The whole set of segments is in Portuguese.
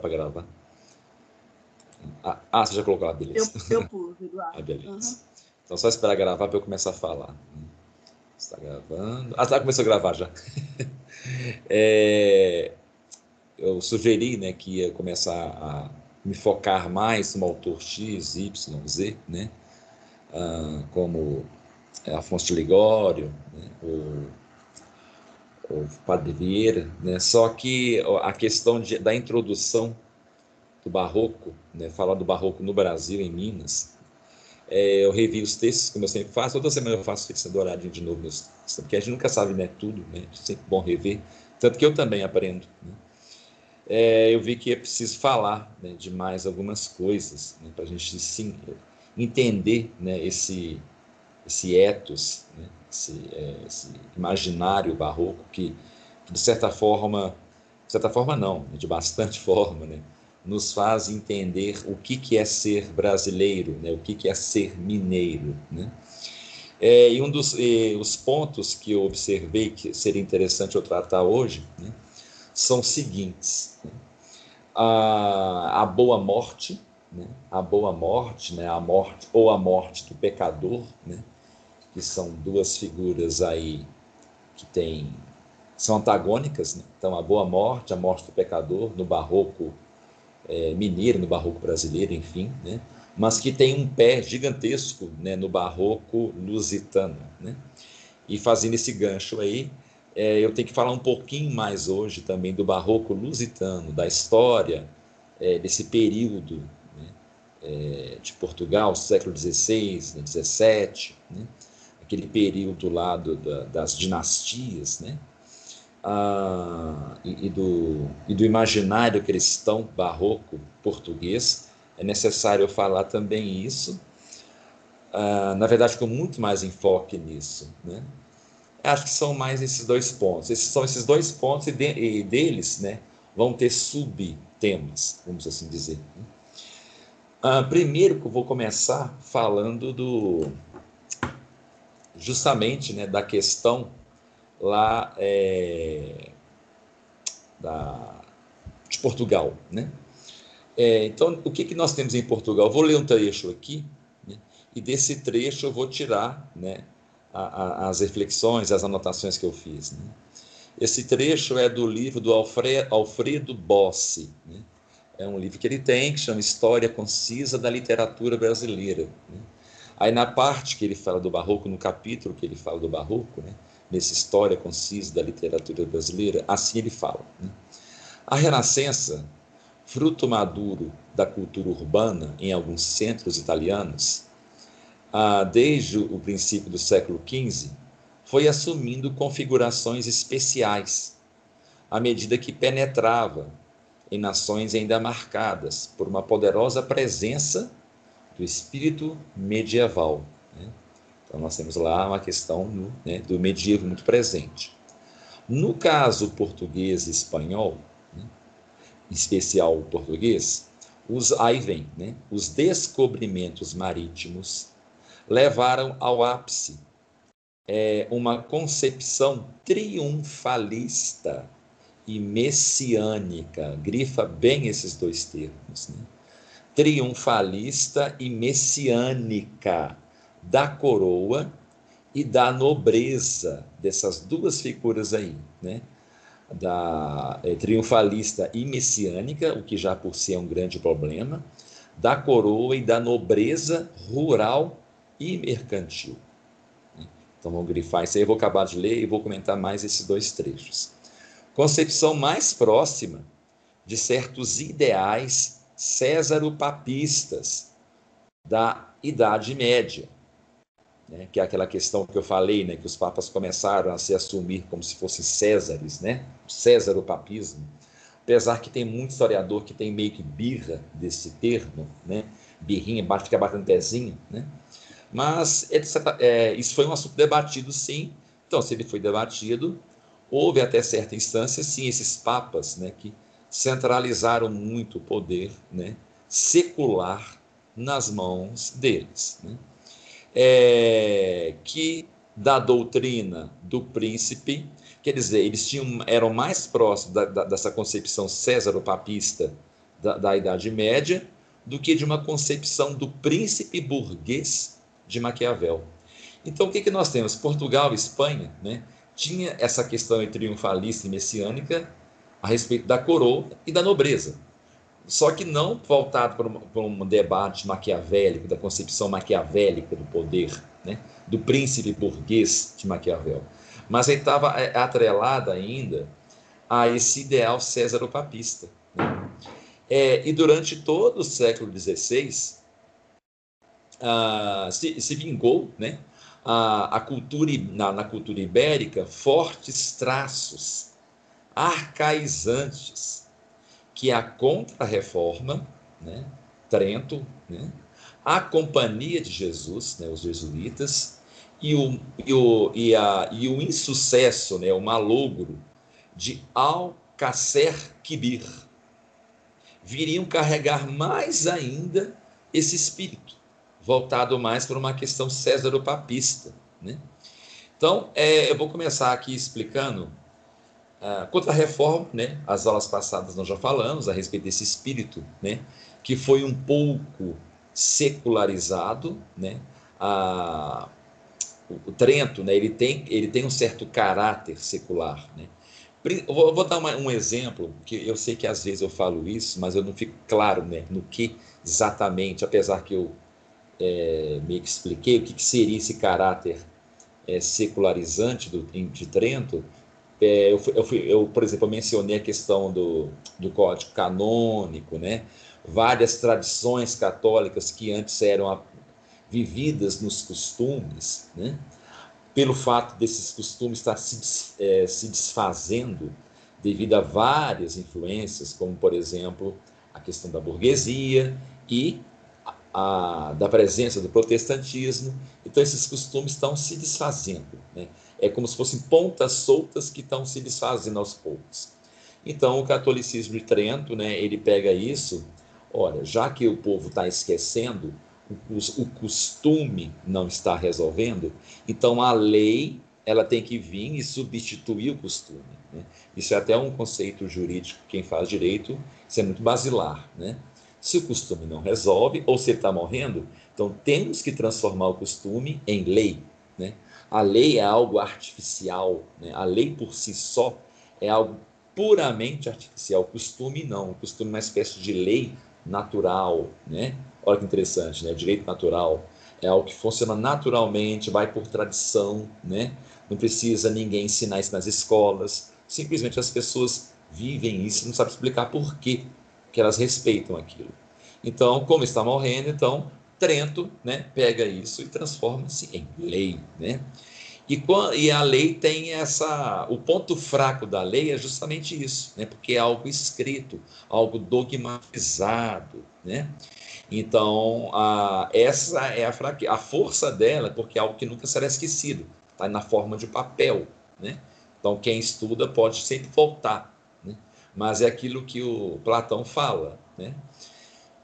para gravar? Ah, ah, você já colocou a beleza. Eu, eu pus, Eduardo. ah, beleza. Uhum. Então, só esperar gravar para eu começar a falar. Está gravando. Ah, tá, começou a gravar já. é, eu sugeri né, que ia começar a me focar mais no autor X, Y, Z, né? Ah, como Afonso de Ligório, né? o, o Padre Vieira, né? Só que a questão de, da introdução do barroco, né? falar do barroco no Brasil, em Minas, é, eu revi os textos, como eu sempre faço, toda semana eu faço isso, douradinho de novo, meus, porque a gente nunca sabe né, tudo, né? É sempre bom rever, tanto que eu também aprendo. Né? É, eu vi que é preciso falar né, de mais algumas coisas, né, para a gente sim, entender né, esse, esse ethos, né, esse, é, esse, imaginário barroco que, que, de certa forma, de certa forma não, de bastante forma, né, nos faz entender o que, que é ser brasileiro, né, o que, que é ser mineiro. Né. É, e um dos os pontos que eu observei que seria interessante eu tratar hoje né, são os seguintes. Né. A, a boa morte, né, a boa morte, né, a morte ou a morte do pecador, né, que são duas figuras aí que têm são antagônicas, né? então a boa morte, a morte do pecador no barroco é, mineiro, no barroco brasileiro, enfim, né? mas que tem um pé gigantesco né, no barroco lusitano. Né? E fazendo esse gancho aí, é, eu tenho que falar um pouquinho mais hoje também do barroco lusitano, da história é, desse período né, é, de Portugal, século XVI, XVII, né, aquele período lá do, da, das dinastias, né? Ah, e, e, do, e do imaginário cristão barroco português, é necessário falar também isso. Ah, na verdade, com muito mais enfoque nisso. Né? Acho que são mais esses dois pontos. Esses são esses dois pontos e, de, e deles né, vão ter subtemas, vamos assim dizer. Ah, primeiro vou começar falando do, justamente né, da questão lá é, da, de Portugal. Né? É, então, o que, que nós temos em Portugal? Eu vou ler um trecho aqui, né, e desse trecho eu vou tirar né, a, a, as reflexões, as anotações que eu fiz. Né? Esse trecho é do livro do Alfredo, Alfredo Bossi. Né? É um livro que ele tem, que chama História Concisa da Literatura Brasileira. Né? Aí na parte que ele fala do barroco, no capítulo que ele fala do barroco, né, nessa história concisa da literatura brasileira, assim ele fala. Né? A Renascença, fruto maduro da cultura urbana em alguns centros italianos, ah, desde o princípio do século XV, foi assumindo configurações especiais à medida que penetrava em nações ainda marcadas por uma poderosa presença do espírito medieval. Né? Então, nós temos lá uma questão no, né, do medievo muito presente. No caso português e espanhol, né, em especial o português, os, aí vem, né, os descobrimentos marítimos levaram ao ápice é, uma concepção triunfalista e messiânica. Grifa bem esses dois termos. Né? Triunfalista e messiânica da coroa e da nobreza dessas duas figuras aí, né? Da é, triunfalista e messiânica, o que já por si é um grande problema, da coroa e da nobreza rural e mercantil. Então vamos grifar isso aí, eu vou acabar de ler e vou comentar mais esses dois trechos. Concepção mais próxima de certos ideais césaro-papistas da Idade Média, né? que é aquela questão que eu falei, né? que os papas começaram a se assumir como se fossem césares, né? césaro-papismo, apesar que tem muito historiador que tem meio que birra desse termo, né? birrinha, fica batendo pezinho, né? mas é, isso foi um assunto debatido sim, então se ele foi debatido, houve até certa instância, sim, esses papas, né, que centralizaram muito o poder né, secular nas mãos deles. Né? É, que da doutrina do príncipe, quer dizer, eles tinham, eram mais próximos da, da, dessa concepção césaro-papista da, da Idade Média do que de uma concepção do príncipe burguês de Maquiavel. Então, o que, que nós temos? Portugal e Espanha né, tinha essa questão triunfalista e messiânica a respeito da coroa e da nobreza. Só que não voltado para um, para um debate maquiavélico, da concepção maquiavélica do poder, né, do príncipe burguês de Maquiavel. Mas ele estava é, atrelada ainda a esse ideal césaro-papista. Né? É, e durante todo o século XVI, ah, se, se, vingou né, a cultura, na, na cultura ibérica fortes traços arcaizantes, que a Contra-Reforma, né, Trento, né, a Companhia de Jesus, né, os jesuítas, e o, e o, e a, e o insucesso, né, o malogro de Alcacer Quibir, viriam carregar mais ainda esse espírito, voltado mais para uma questão césaro-papista. Né? Então, é, eu vou começar aqui explicando uh, contra a reforma, né? as aulas passadas nós já falamos a respeito desse espírito, né? que foi um pouco secularizado, né? A, o Trento, né? ele, tem, ele tem um certo caráter secular, né? Vou, vou dar uma, um exemplo, que eu sei que às vezes eu falo isso, mas eu não fico claro né, no que exatamente, apesar que eu é, meio que expliquei o que, que seria esse caráter é, secularizante do, de Trento. É, eu, eu, eu, por exemplo, eu mencionei a questão do, do código canônico, né? várias tradições católicas que antes eram vividas nos costumes, né? pelo fato desses costumes estar se, é, se desfazendo devido a várias influências, como, por exemplo, a questão da burguesia e a, da presença do protestantismo. Então, esses costumes estão se desfazendo. Né? É como se fossem pontas soltas que estão se desfazendo aos poucos. Então, o catolicismo de Trento, né, ele pega isso, olha, já que o povo está esquecendo, o, costume não está resolvendo, então a lei ela tem que vir e substituir o costume. Né? Isso é até um conceito jurídico, quem faz direito, isso é muito basilar. Né? Se o costume não resolve, ou se ele está morrendo, então temos que transformar o costume em lei. Né? A lei é algo artificial, né? a lei por si só é algo puramente artificial. O costume não, costume é uma espécie de lei natural, né? Olha que interessante, né? O direito natural é algo que funciona naturalmente, vai por tradição, né? Não precisa ninguém ensinar isso nas escolas. Simplesmente as pessoas vivem isso, não sabem explicar por quê que elas respeitam aquilo. Então, como está morrendo, então Trento, né, pega isso e transforma-se em lei, né? E, e, a lei tem essa. O ponto fraco da lei é justamente isso, né? porque é algo escrito, algo dogmatizado. Né? Então, a, essa é a, fraque, a força dela, porque é algo que nunca será esquecido, está na forma de papel. Né? Então, quem estuda pode sempre voltar. Né? Mas é aquilo que o Platão fala, né?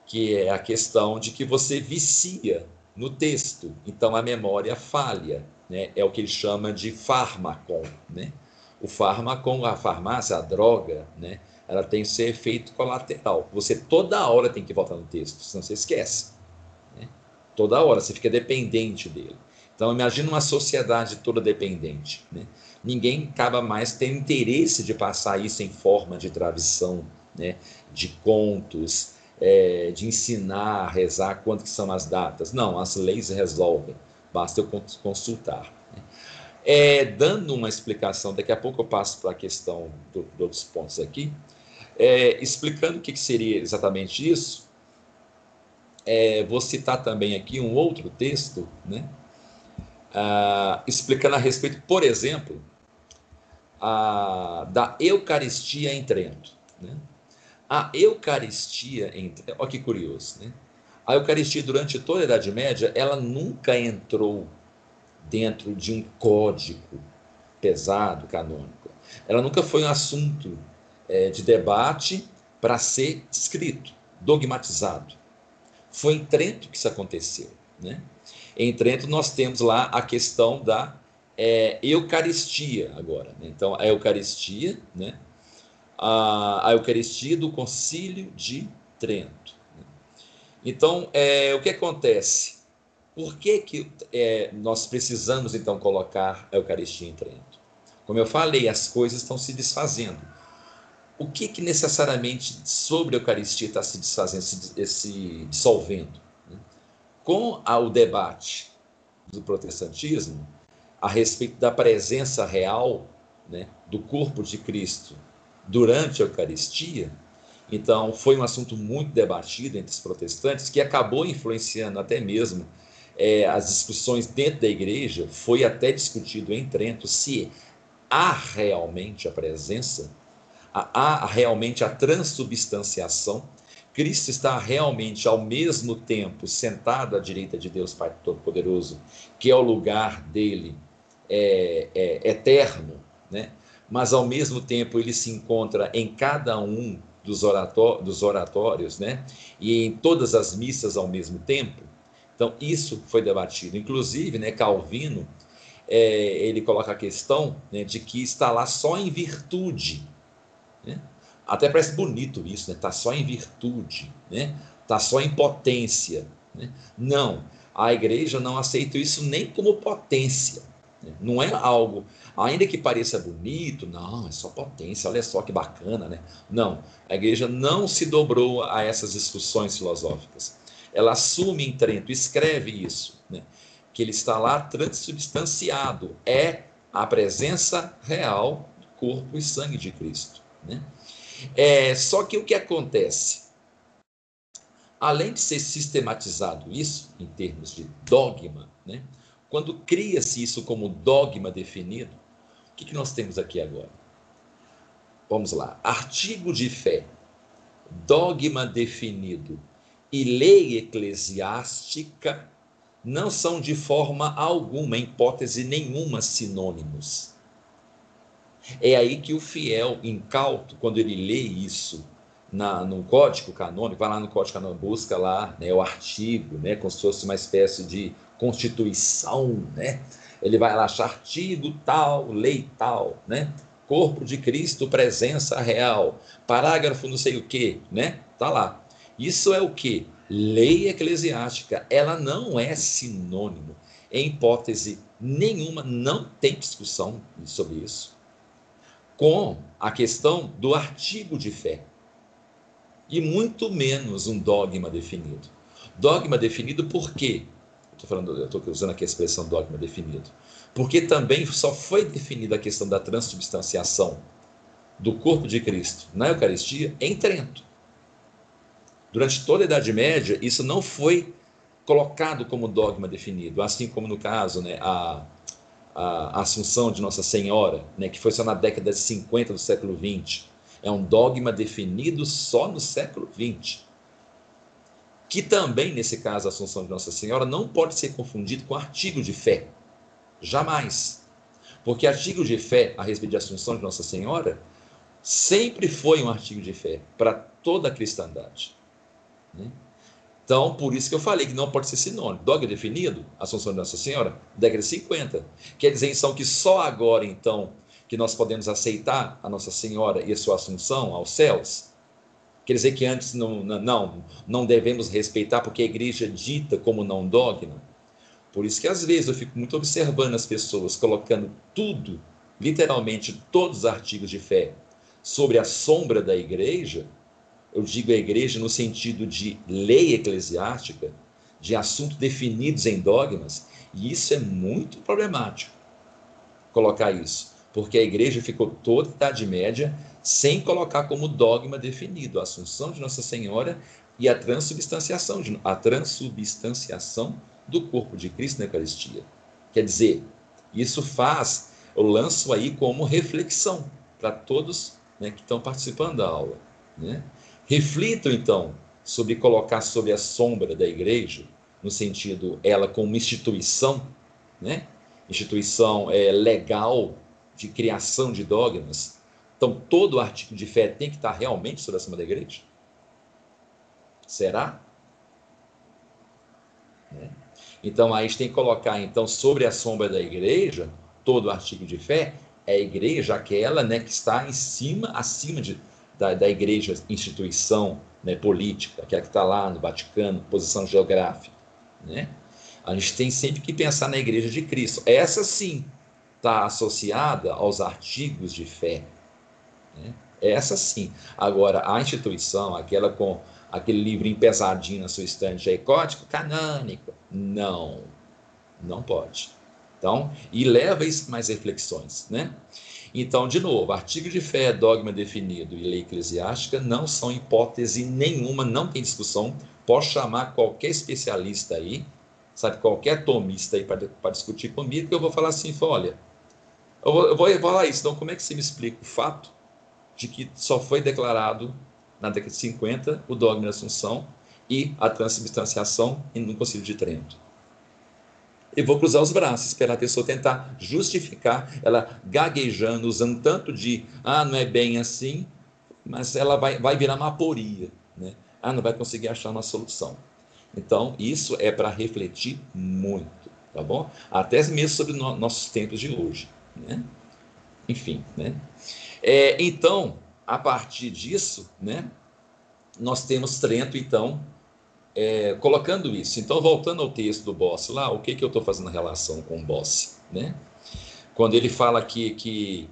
Que é a questão de que você vicia no texto, então a memória falha. Né? É o que ele chama de fármacon. Né? O fármacon, a farmácia, a droga, né? ela tem seu efeito colateral. Você toda hora tem que voltar no texto, senão você esquece. Né? Toda hora, você fica dependente dele. Então, imagina uma sociedade toda dependente. Né? Ninguém acaba mais tendo interesse de passar isso em forma de tradição, né? de contos, é, de ensinar a rezar quanto que são as datas. Não, as leis resolvem, basta eu consultar. Né? É, dando uma explicação, daqui a pouco eu passo para a questão do, outros pontos aqui, é, explicando o que, que, seria exatamente isso, é, vou citar também aqui um outro texto, né, ah, explicando a respeito, por exemplo, a, da Eucaristia em Trento. Né? A Eucaristia olha que curioso, né? A Eucaristia, durante toda a Idade Média, ela nunca entrou dentro de um código pesado, canônico. Ela nunca foi um assunto é, de debate para ser escrito, dogmatizado. Foi em Trento que isso aconteceu. Né? Em Trento nós temos lá a questão da é, Eucaristia agora. Né? Então, a Eucaristia, né? A, a Eucaristia do Concílio de Trento. Então, é, o que acontece? Por que, que é, nós precisamos, então, colocar a Eucaristia em Trento? Como eu falei, as coisas estão se desfazendo. O que, que necessariamente sobre a Eucaristia está se desfazendo, se, se dissolvendo? Com o debate do protestantismo a respeito da presença real né, do corpo de Cristo durante a Eucaristia, então foi um assunto muito debatido entre os protestantes que acabou influenciando até mesmo é, as discussões dentro da igreja. Foi até discutido em Trento se há realmente a presença, há realmente a transubstanciação. Cristo está realmente ao mesmo tempo sentado à direita de Deus Pai Todo-Poderoso, que é o lugar dele é, é, eterno, né? Mas ao mesmo tempo ele se encontra em cada um dos, orató dos oratórios, né? e em todas as missas ao mesmo tempo. Então, isso foi debatido. Inclusive, né, Calvino, é, ele coloca a questão né, de que está lá só em virtude. Né? Até parece bonito isso, né? Está só em virtude, né? Está só em potência. Né? Não, a igreja não aceita isso nem como potência. Né? Não é algo, ainda que pareça bonito, não, é só potência, olha só que bacana, né? Não, a igreja não se dobrou a essas discussões filosóficas. Ela assume em Trento, escreve isso, né? que ele está lá transubstanciado, é a presença real do corpo e sangue de Cristo. Né? É, só que o que acontece? Além de ser sistematizado isso, em termos de dogma, né? Quando cria-se isso como dogma definido, o que, que nós temos aqui agora? Vamos lá. Artigo de fé, dogma definido e lei eclesiástica não são de forma alguma, em hipótese nenhuma, sinônimos. É aí que o fiel incauto, quando ele lê isso na, no código canônico, vai lá no código canônico, busca lá né, o artigo, né, como se fosse uma espécie de constituição, né? Ele vai lá achar artigo tal, lei tal, né? Corpo de Cristo, presença real, parágrafo não sei o que, né? Tá lá. Isso é o que? Lei eclesiástica. Ela não é sinônimo. Em hipótese nenhuma, não tem discussão sobre isso com a questão do artigo de fé, e muito menos um dogma definido. Dogma definido por quê? Estou falando, eu estou usando aqui a expressão dogma definido. Porque também só foi definida a questão da transubstanciação do corpo de Cristo na Eucaristia em Trento. Durante toda a Idade Média, isso não foi colocado como dogma definido, assim como no caso, né, a a Assunção de Nossa Senhora, né, que foi só na década de 50 do século 20. É um dogma definido só no século 20. Que também, nesse caso, a Assunção de Nossa Senhora não pode ser confundido com artigo de fé. Jamais. Porque artigo de fé a respeito de Assunção de Nossa Senhora sempre foi um artigo de fé para toda a cristandade. Né? Então, por isso que eu falei que não pode ser sinônimo. Dogma definido, Assunção de Nossa Senhora, década de 50. Quer dizer, então, que só agora, então, que nós podemos aceitar a Nossa Senhora e a sua Assunção aos céus? Quer dizer que antes não, não, não devemos respeitar porque a igreja dita como não dogma? Por isso que às vezes eu fico muito observando as pessoas colocando tudo, literalmente todos os artigos de fé, sobre a sombra da igreja, eu digo a igreja no sentido de lei eclesiástica, de assuntos definidos em dogmas, e isso é muito problemático colocar isso, porque a igreja ficou toda a Idade Média sem colocar como dogma definido a Assunção de Nossa Senhora e a transubstanciação, a transubstanciação do corpo de Cristo na Eucaristia. Quer dizer, isso faz, eu lanço aí como reflexão para todos né, que estão participando da aula. Né? Então, sobre colocar sob a sombra da igreja, no sentido ela como instituição, né? instituição é, legal de criação de dogmas. Então, todo artigo de fé tem que estar realmente sob a sombra da igreja? Será? É. Então, aí a gente tem que colocar, então, sobre a sombra da igreja, todo artigo de fé, é a igreja aquela né, que está em cima, acima de, da, da igreja instituição né, política, que é a que está lá no Vaticano, posição geográfica. Né? A gente tem sempre que pensar na Igreja de Cristo. Essa sim está associada aos artigos de fé. Né? Essa sim. Agora, a instituição, aquela com aquele livrinho pesadinho na sua estante, é código canônico? Não, não pode. Então, e leva isso mais reflexões, né? Então, de novo, artigo de fé, dogma definido e lei eclesiástica não são hipótese nenhuma, não tem discussão. Posso chamar qualquer especialista aí, sabe, qualquer tomista aí para discutir comigo, que eu vou falar assim, olha, eu vou, eu vou falar isso, então como é que você me explica o fato de que só foi declarado na década de 50 o dogma da Assunção e a transubstanciação no Concílio de Trento? e vou cruzar os braços, esperar a pessoa tentar justificar, ela gaguejando, usando tanto de, ah, não é bem assim, mas ela vai, vai virar uma aporia, né? Ah, não vai conseguir achar uma solução. Então, isso é para refletir muito, tá bom? Até mesmo sobre no, nossos tempos de hoje, né? Enfim, né? É, então, a partir disso, né? Nós temos Trento, então, é, colocando isso. Então, voltando ao texto do Boss lá, o que, que eu estou fazendo relação com o Boss? Né? Quando ele fala aqui que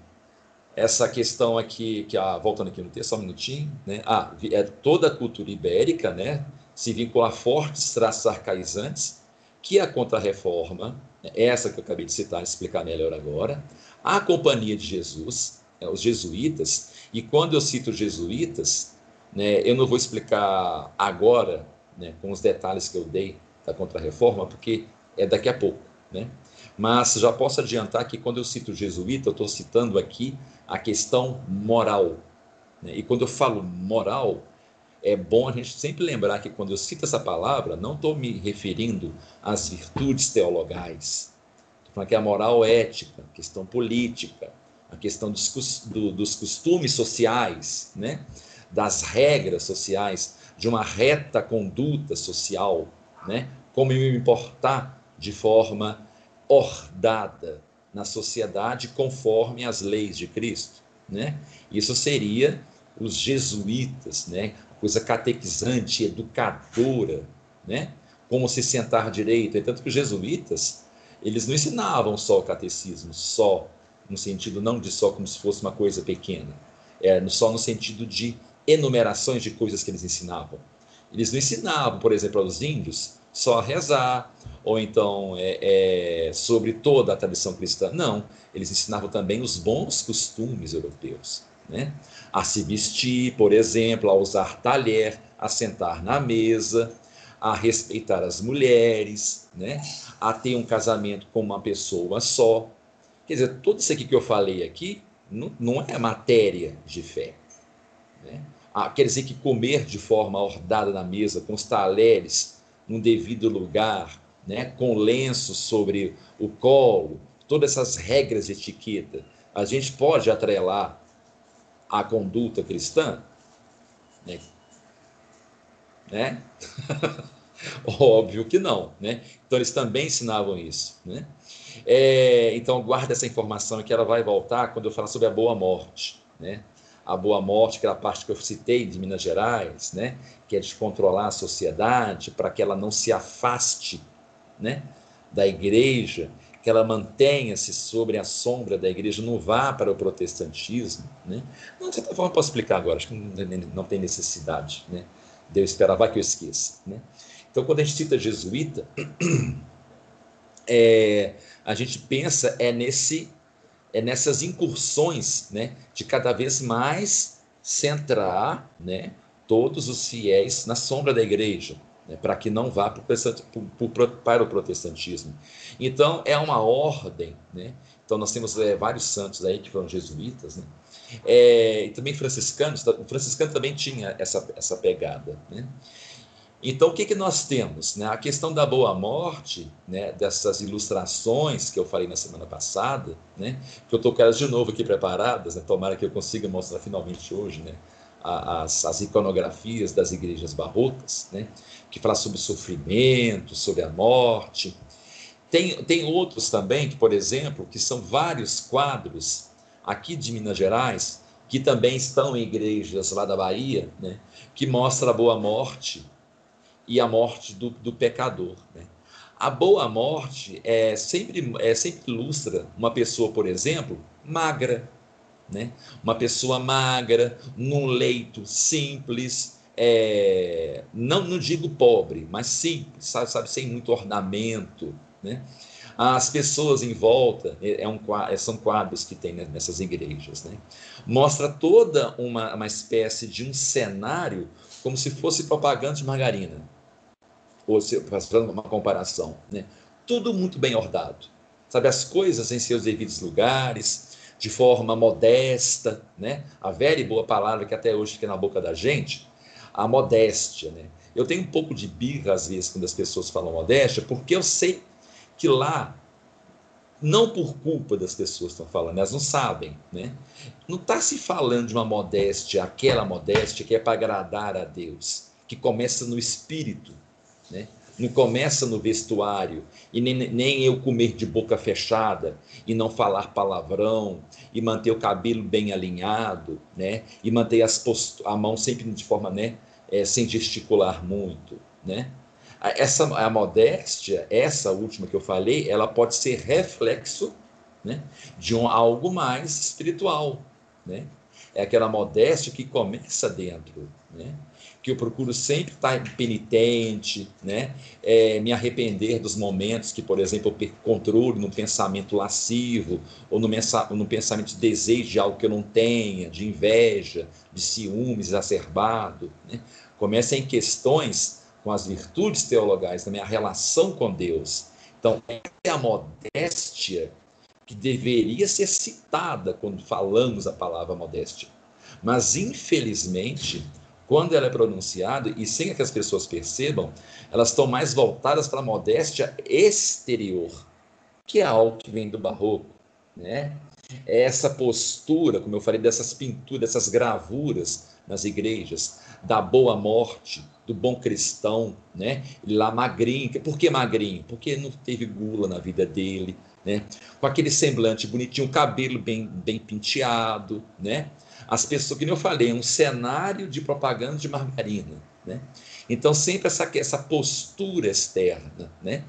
essa questão aqui, que ah, voltando aqui no texto, só um minutinho, né? Ah, é toda a cultura ibérica, né? Se vincula a fortes traços arcaizantes, que a contra-reforma, né? essa que eu acabei de citar, explicar melhor agora, a Companhia de Jesus? Os jesuítas, e quando eu cito jesuítas, né, eu não vou explicar agora né, com os detalhes que eu dei da Contra-Reforma, porque é daqui a pouco. Né? Mas já posso adiantar que quando eu cito jesuíta, eu estou citando aqui a questão moral. Né? E quando eu falo moral, é bom a gente sempre lembrar que quando eu cito essa palavra, não estou me referindo às virtudes teologais. Estou falando que é a moral ética, a questão política, a questão dos, do, dos costumes sociais, né? das regras sociais de uma reta conduta social, né? como me importar de forma ordada na sociedade conforme as leis de Cristo. Né? Isso seria os jesuítas, né? coisa catequizante, educadora, né? como se sentar direito. É tanto que os jesuítas, eles não ensinavam só o catecismo, só no sentido não de só como se fosse uma coisa pequena, é só no sentido de enumerações de coisas que eles ensinavam. Eles não ensinavam, por exemplo, aos índios só a rezar, ou então é, é, sobre toda a tradição cristã. Não, eles ensinavam também os bons costumes europeus. Né? A se vestir, por exemplo, a usar talher, a sentar na mesa, a respeitar as mulheres, né? a ter um casamento com uma pessoa só. Quer dizer, tudo isso aqui que eu falei aqui não, não é matéria de fé. Né? Ah, quer dizer que comer de forma ordada na mesa, com os talheres no devido lugar, né, com lenço sobre o colo, todas essas regras de etiqueta, a gente pode atrelar a conduta cristã? Né? né? Óbvio que não, né? Então eles também ensinavam isso, né? É, então guarda essa informação que ela vai voltar quando eu falar sobre a boa morte, né? a Boa Morte, aquela parte que eu citei de Minas Gerais, né? que é de controlar a sociedade para que ela não se afaste né? da igreja, que ela mantenha-se sobre a sombra da igreja, não vá para o protestantismo. Né? Não, de certa forma, posso explicar agora, acho que não, tem necessidade né? de eu esperar, vai que eu esqueça. Né? Então, quando a gente cita jesuíta, é, a gente pensa é nesse é nessas incursões, né, de cada vez mais centrar, né, todos os fiéis na sombra da igreja, né, para que não vá para o protestantismo. Então, é uma ordem, né? Então, nós temos é, vários santos aí que foram jesuítas, né? É, e também franciscanos, o franciscano também tinha essa, essa pegada, né? Então, o que, que nós temos? Né? A questão da boa morte, né? dessas ilustrações que eu falei na semana passada, né? que eu estou com elas de novo aqui preparadas, né? tomara que eu consiga mostrar finalmente hoje, né? as, as iconografias das igrejas barrocas, né? que fala sobre o sofrimento, sobre a morte. Tem, tem outros também, que, por exemplo, que são vários quadros aqui de Minas Gerais, que também estão em igrejas lá da Bahia, né, que mostra a boa morte e a morte do, do pecador. Né? A boa morte é sempre, é sempre ilustra uma pessoa, por exemplo, magra, né? Uma pessoa magra, num leito simples, é, não, não digo pobre, mas simples, sabe, sabe, sem muito ornamento, né? As pessoas em volta, é, é um, é, são quadros que tem nessas igrejas, né? Mostra toda uma, uma espécie de um cenário como se fosse propaganda de margarina, ou se, fazendo uma comparação, né? Tudo muito bem ordado, sabe? As coisas em seus devidos lugares, de forma modesta, né? A velha e boa palavra que até hoje fica na boca da gente, a modéstia, né? Eu tenho um pouco de birra às vezes quando as pessoas falam modéstia, porque eu sei que lá não por culpa das pessoas que estão falando, elas não sabem, né? Não está se falando de uma modéstia, aquela modéstia que é para agradar a Deus, que começa no espírito, né? não começa no vestuário, e nem, nem eu comer de boca fechada, e não falar palavrão, e manter o cabelo bem alinhado, né? E manter as post... a mão sempre de forma, né? É, sem gesticular muito, né? Essa a modéstia, essa última que eu falei, ela pode ser reflexo, né? De um algo mais espiritual, né? É aquela modéstia que começa dentro, né? Que eu procuro sempre estar penitente, né? É, me arrepender dos momentos que, por exemplo, eu perco controle no pensamento lascivo, ou no, no pensamento de desejo de algo que eu não tenha, de inveja, de ciúmes exacerbado. Né? Começa em questões com as virtudes teologais, também a relação com Deus. Então, essa é a modéstia que deveria ser citada quando falamos a palavra modéstia. Mas, infelizmente, quando ela é pronunciada, e sem que as pessoas percebam, elas estão mais voltadas para a modéstia exterior, que é algo que vem do barroco, né? É essa postura, como eu falei, dessas pinturas, dessas gravuras nas igrejas, da boa morte, do bom cristão, né? Ele lá magrinho, por que magrinho? Porque não teve gula na vida dele, né? Com aquele semblante bonitinho, cabelo bem, bem penteado, né? As pessoas, que eu falei, é um cenário de propaganda de margarina, né? Então, sempre essa, essa postura externa, né?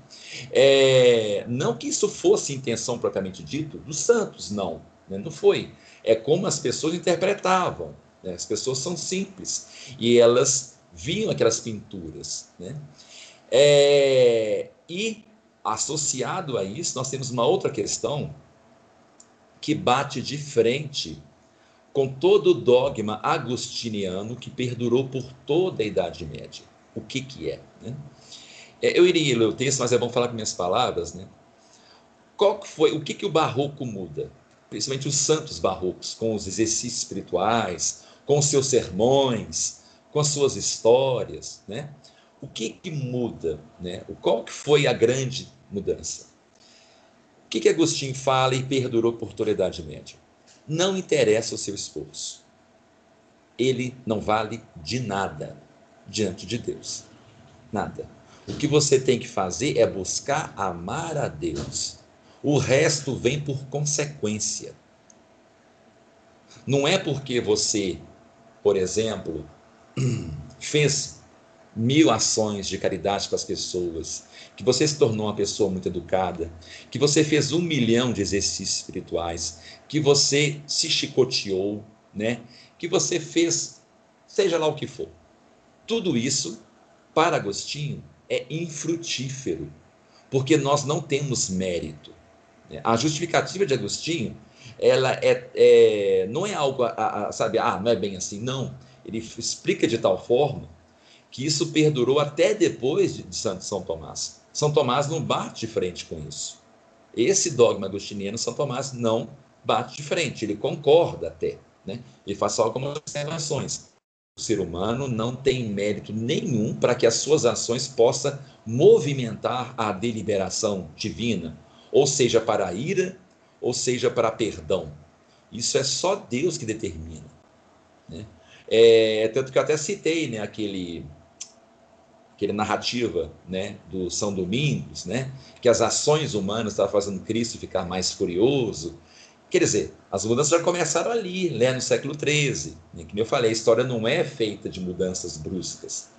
É, não que isso fosse intenção propriamente dito dos santos, não, né? não foi. É como as pessoas interpretavam. Né? As pessoas são simples e elas viam aquelas pinturas, né? É, e associado a isso, nós temos uma outra questão que bate de frente com todo o dogma agostiniano que perdurou por toda a Idade Média. O que, que é, né? é? Eu iria ler o texto, mas é bom falar com minhas palavras. Né? Qual que foi, o que, que o barroco muda? Principalmente os santos barrocos, com os exercícios espirituais, com os seus sermões, com as suas histórias. Né? O que, que muda? Né? Qual que foi a grande mudança? O que, que Agostinho fala e perdurou por toda a Idade Média? Não interessa o seu esforço. Ele não vale de nada diante de Deus. Nada. O que você tem que fazer é buscar amar a Deus. O resto vem por consequência. Não é porque você, por exemplo, fez mil ações de caridade com as pessoas, que você se tornou uma pessoa muito educada, que você fez um milhão de exercícios espirituais, que você se chicoteou, né? Que você fez, seja lá o que for. Tudo isso, para Agostinho, é infrutífero, porque nós não temos mérito. Né? A justificativa de Agostinho, ela é, é não é algo, a, a, sabe, ah, não é bem assim, não. Ele explica de tal forma que isso perdurou até depois de, de Santo São Tomás. São Tomás não bate de frente com isso. Esse dogma agostiniano, São Tomás não bate de frente, ele concorda até, né? Ele faz algumas observações. O ser humano não tem mérito nenhum para que as suas ações possam movimentar a deliberação divina, ou seja, para a ira, ou seja, para perdão. Isso é só Deus que determina. Né? É, tanto que eu até citei né, aquele, aquele narrativa né, do São Domingos, né, que as ações humanas estavam fazendo Cristo ficar mais furioso, Quer dizer, as mudanças já começaram ali, né, no século XIII. Né, que eu falei, a história não é feita de mudanças bruscas.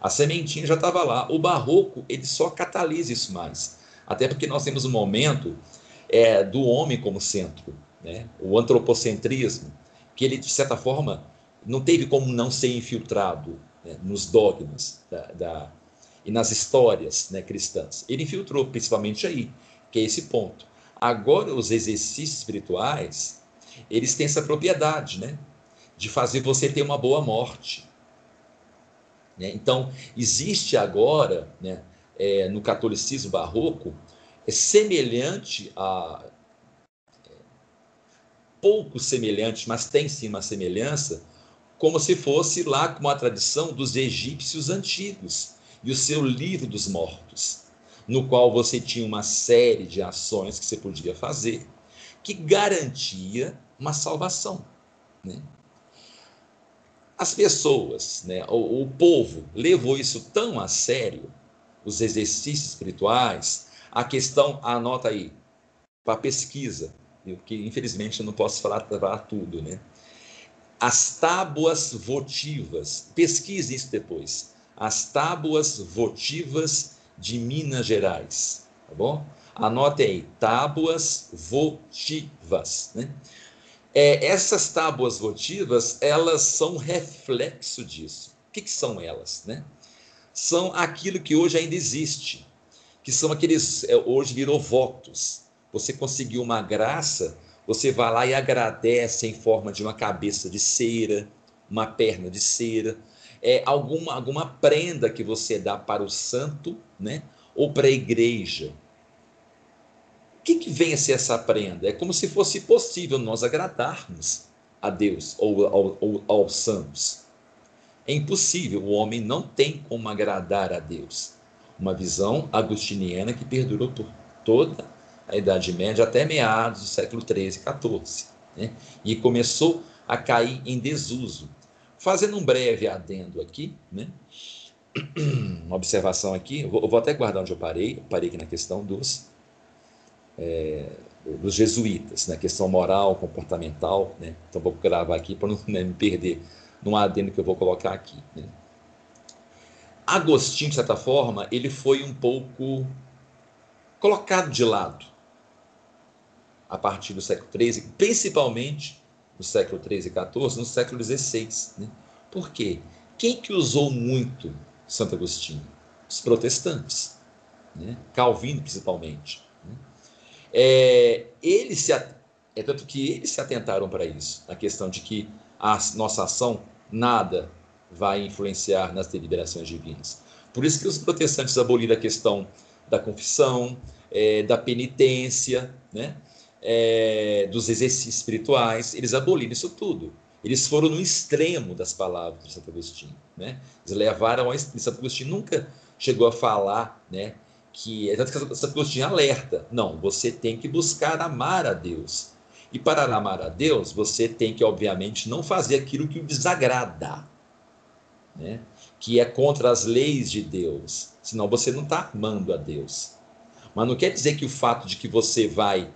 A sementinha já estava lá. O barroco, ele só catalisa isso mais. Até porque nós temos um momento é, do homem como centro, né? o antropocentrismo, que ele, de certa forma, não teve como não ser infiltrado né, nos dogmas da, da, e nas histórias né, cristãs. Ele infiltrou principalmente aí, que é esse ponto. Agora, os exercícios espirituais, eles têm essa propriedade, né? De fazer você ter uma boa morte. Né? Então, existe agora, né, é, no catolicismo barroco, é semelhante a. É, pouco semelhante, mas tem sim uma semelhança, como se fosse lá com a tradição dos egípcios antigos e o seu livro dos mortos, no qual você tinha uma série de ações que você podia fazer que garantia uma salvação. Né? As pessoas, né, o, o povo levou isso tão a sério, os exercícios espirituais, a questão, anota aí, para pesquisa, porque infelizmente eu não posso falar, falar tudo, né? As tábuas votivas, pesquise isso depois. As tábuas votivas de Minas Gerais, tá bom? Anote aí, tábuas votivas, né? É, essas tábuas votivas, elas são reflexo disso. O que, que são elas, né? São aquilo que hoje ainda existe, que são aqueles, é, hoje virou votos. Você conseguiu uma graça, você vai lá e agradece em forma de uma cabeça de cera, uma perna de cera, é, alguma, alguma prenda que você dá para o santo, né? Ou para a igreja. O que, que vem a ser essa prenda? É como se fosse possível nós agradarmos a Deus ou, ao, ou aos santos. É impossível, o homem não tem como agradar a Deus uma visão agustiniana que perdurou por toda a Idade Média até meados do século XIII e XIV, né? e começou a cair em desuso. Fazendo um breve adendo aqui, né? uma observação aqui, eu vou, até guardar onde eu parei, eu parei aqui na questão dos, é, dos jesuítas, na né? questão moral, comportamental, né? então vou gravar aqui para não né, me perder num adendo que eu vou colocar aqui. Né? Agostinho, de certa forma, ele foi um pouco colocado de lado a partir do século XIII, principalmente no século XIII e XIV, no século XVI. Né? Por quê? Quem que usou muito Santo Agostinho? Os protestantes, né? Calvino principalmente. Né? É, eles se, é tanto que eles se atentaram para isso, na questão de que a nossa ação nada vai influenciar nas deliberações divinas. Por isso que os protestantes aboliram a questão da confissão, é, da penitência, né? É, dos exercícios espirituais, eles aboliram isso tudo. Eles foram no extremo das palavras de Santo Agostinho. Né? Eles levaram a Santo Agostinho nunca chegou a falar né, que. É tanto que Santo Agostinho alerta: não, você tem que buscar amar a Deus. E para amar a Deus, você tem que, obviamente, não fazer aquilo que o desagrada né? que é contra as leis de Deus, senão você não está amando a Deus. Mas não quer dizer que o fato de que você vai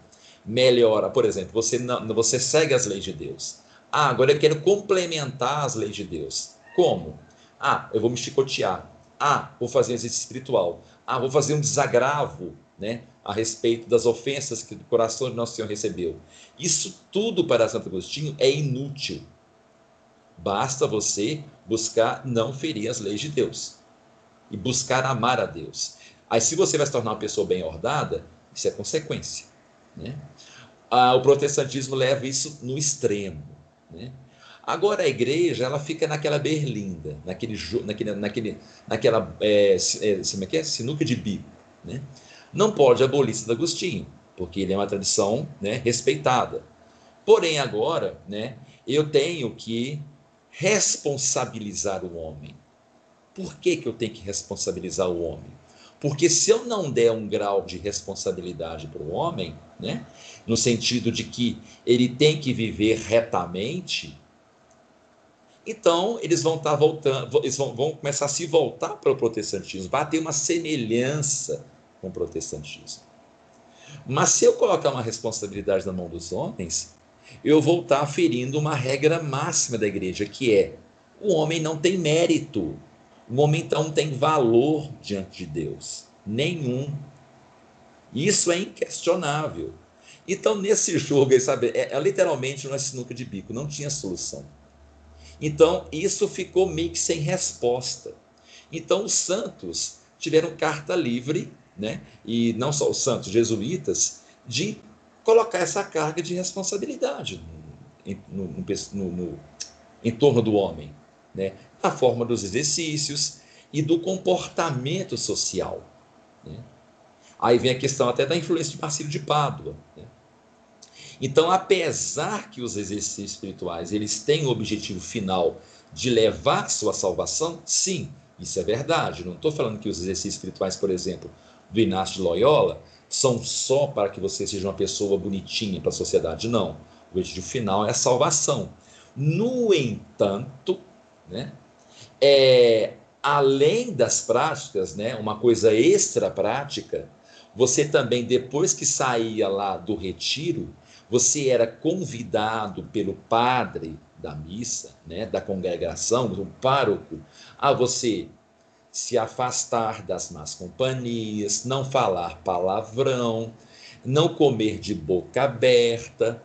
melhora, por exemplo, você não, você segue as leis de Deus. Ah, agora eu quero complementar as leis de Deus. Como? Ah, eu vou me chicotear. Ah, vou fazer um exercício espiritual. Ah, vou fazer um desagravo, né, a respeito das ofensas que o coração de nosso Senhor recebeu. Isso tudo para Santo Agostinho é inútil. Basta você buscar não ferir as leis de Deus e buscar amar a Deus. Aí, se você vai se tornar uma pessoa bem ordada, isso é consequência. Né? Ah, o protestantismo leva isso no extremo. Né? Agora a igreja ela fica naquela berlinda, naquele, naquele, naquele, naquela é, é, como é que é? sinuca de bico. Né? Não pode abolir Santo Agostinho, porque ele é uma tradição né, respeitada. Porém, agora, né, eu tenho que responsabilizar o homem. Por que, que eu tenho que responsabilizar o homem? Porque se eu não der um grau de responsabilidade para o homem, né, no sentido de que ele tem que viver retamente, então eles vão estar tá voltando, eles vão, vão começar a se voltar para o protestantismo, vai ter uma semelhança com o protestantismo. Mas se eu colocar uma responsabilidade na mão dos homens, eu vou estar ferindo uma regra máxima da igreja, que é o homem não tem mérito. O homem então tem valor diante de Deus. Nenhum. Isso é inquestionável. Então, nesse jogo, sabe, é, é literalmente uma sinuca de bico, não tinha solução. Então, isso ficou meio que sem resposta. Então, os santos tiveram carta livre, né? e não só os santos, jesuítas, de colocar essa carga de responsabilidade no, no, no, no em torno do homem, né? Na forma dos exercícios e do comportamento social. Né? Aí vem a questão até da influência de Marcílio de Pádua. Né? Então, apesar que os exercícios espirituais eles têm o objetivo final de levar sua salvação, sim, isso é verdade. Não estou falando que os exercícios espirituais, por exemplo, do Inácio de Loyola, são só para que você seja uma pessoa bonitinha para a sociedade. Não. O objetivo final é a salvação. No entanto, né, é, além das práticas, né, uma coisa extra prática, você também, depois que saía lá do retiro, você era convidado pelo padre da missa, né, da congregação, do pároco, a você se afastar das más companhias, não falar palavrão, não comer de boca aberta.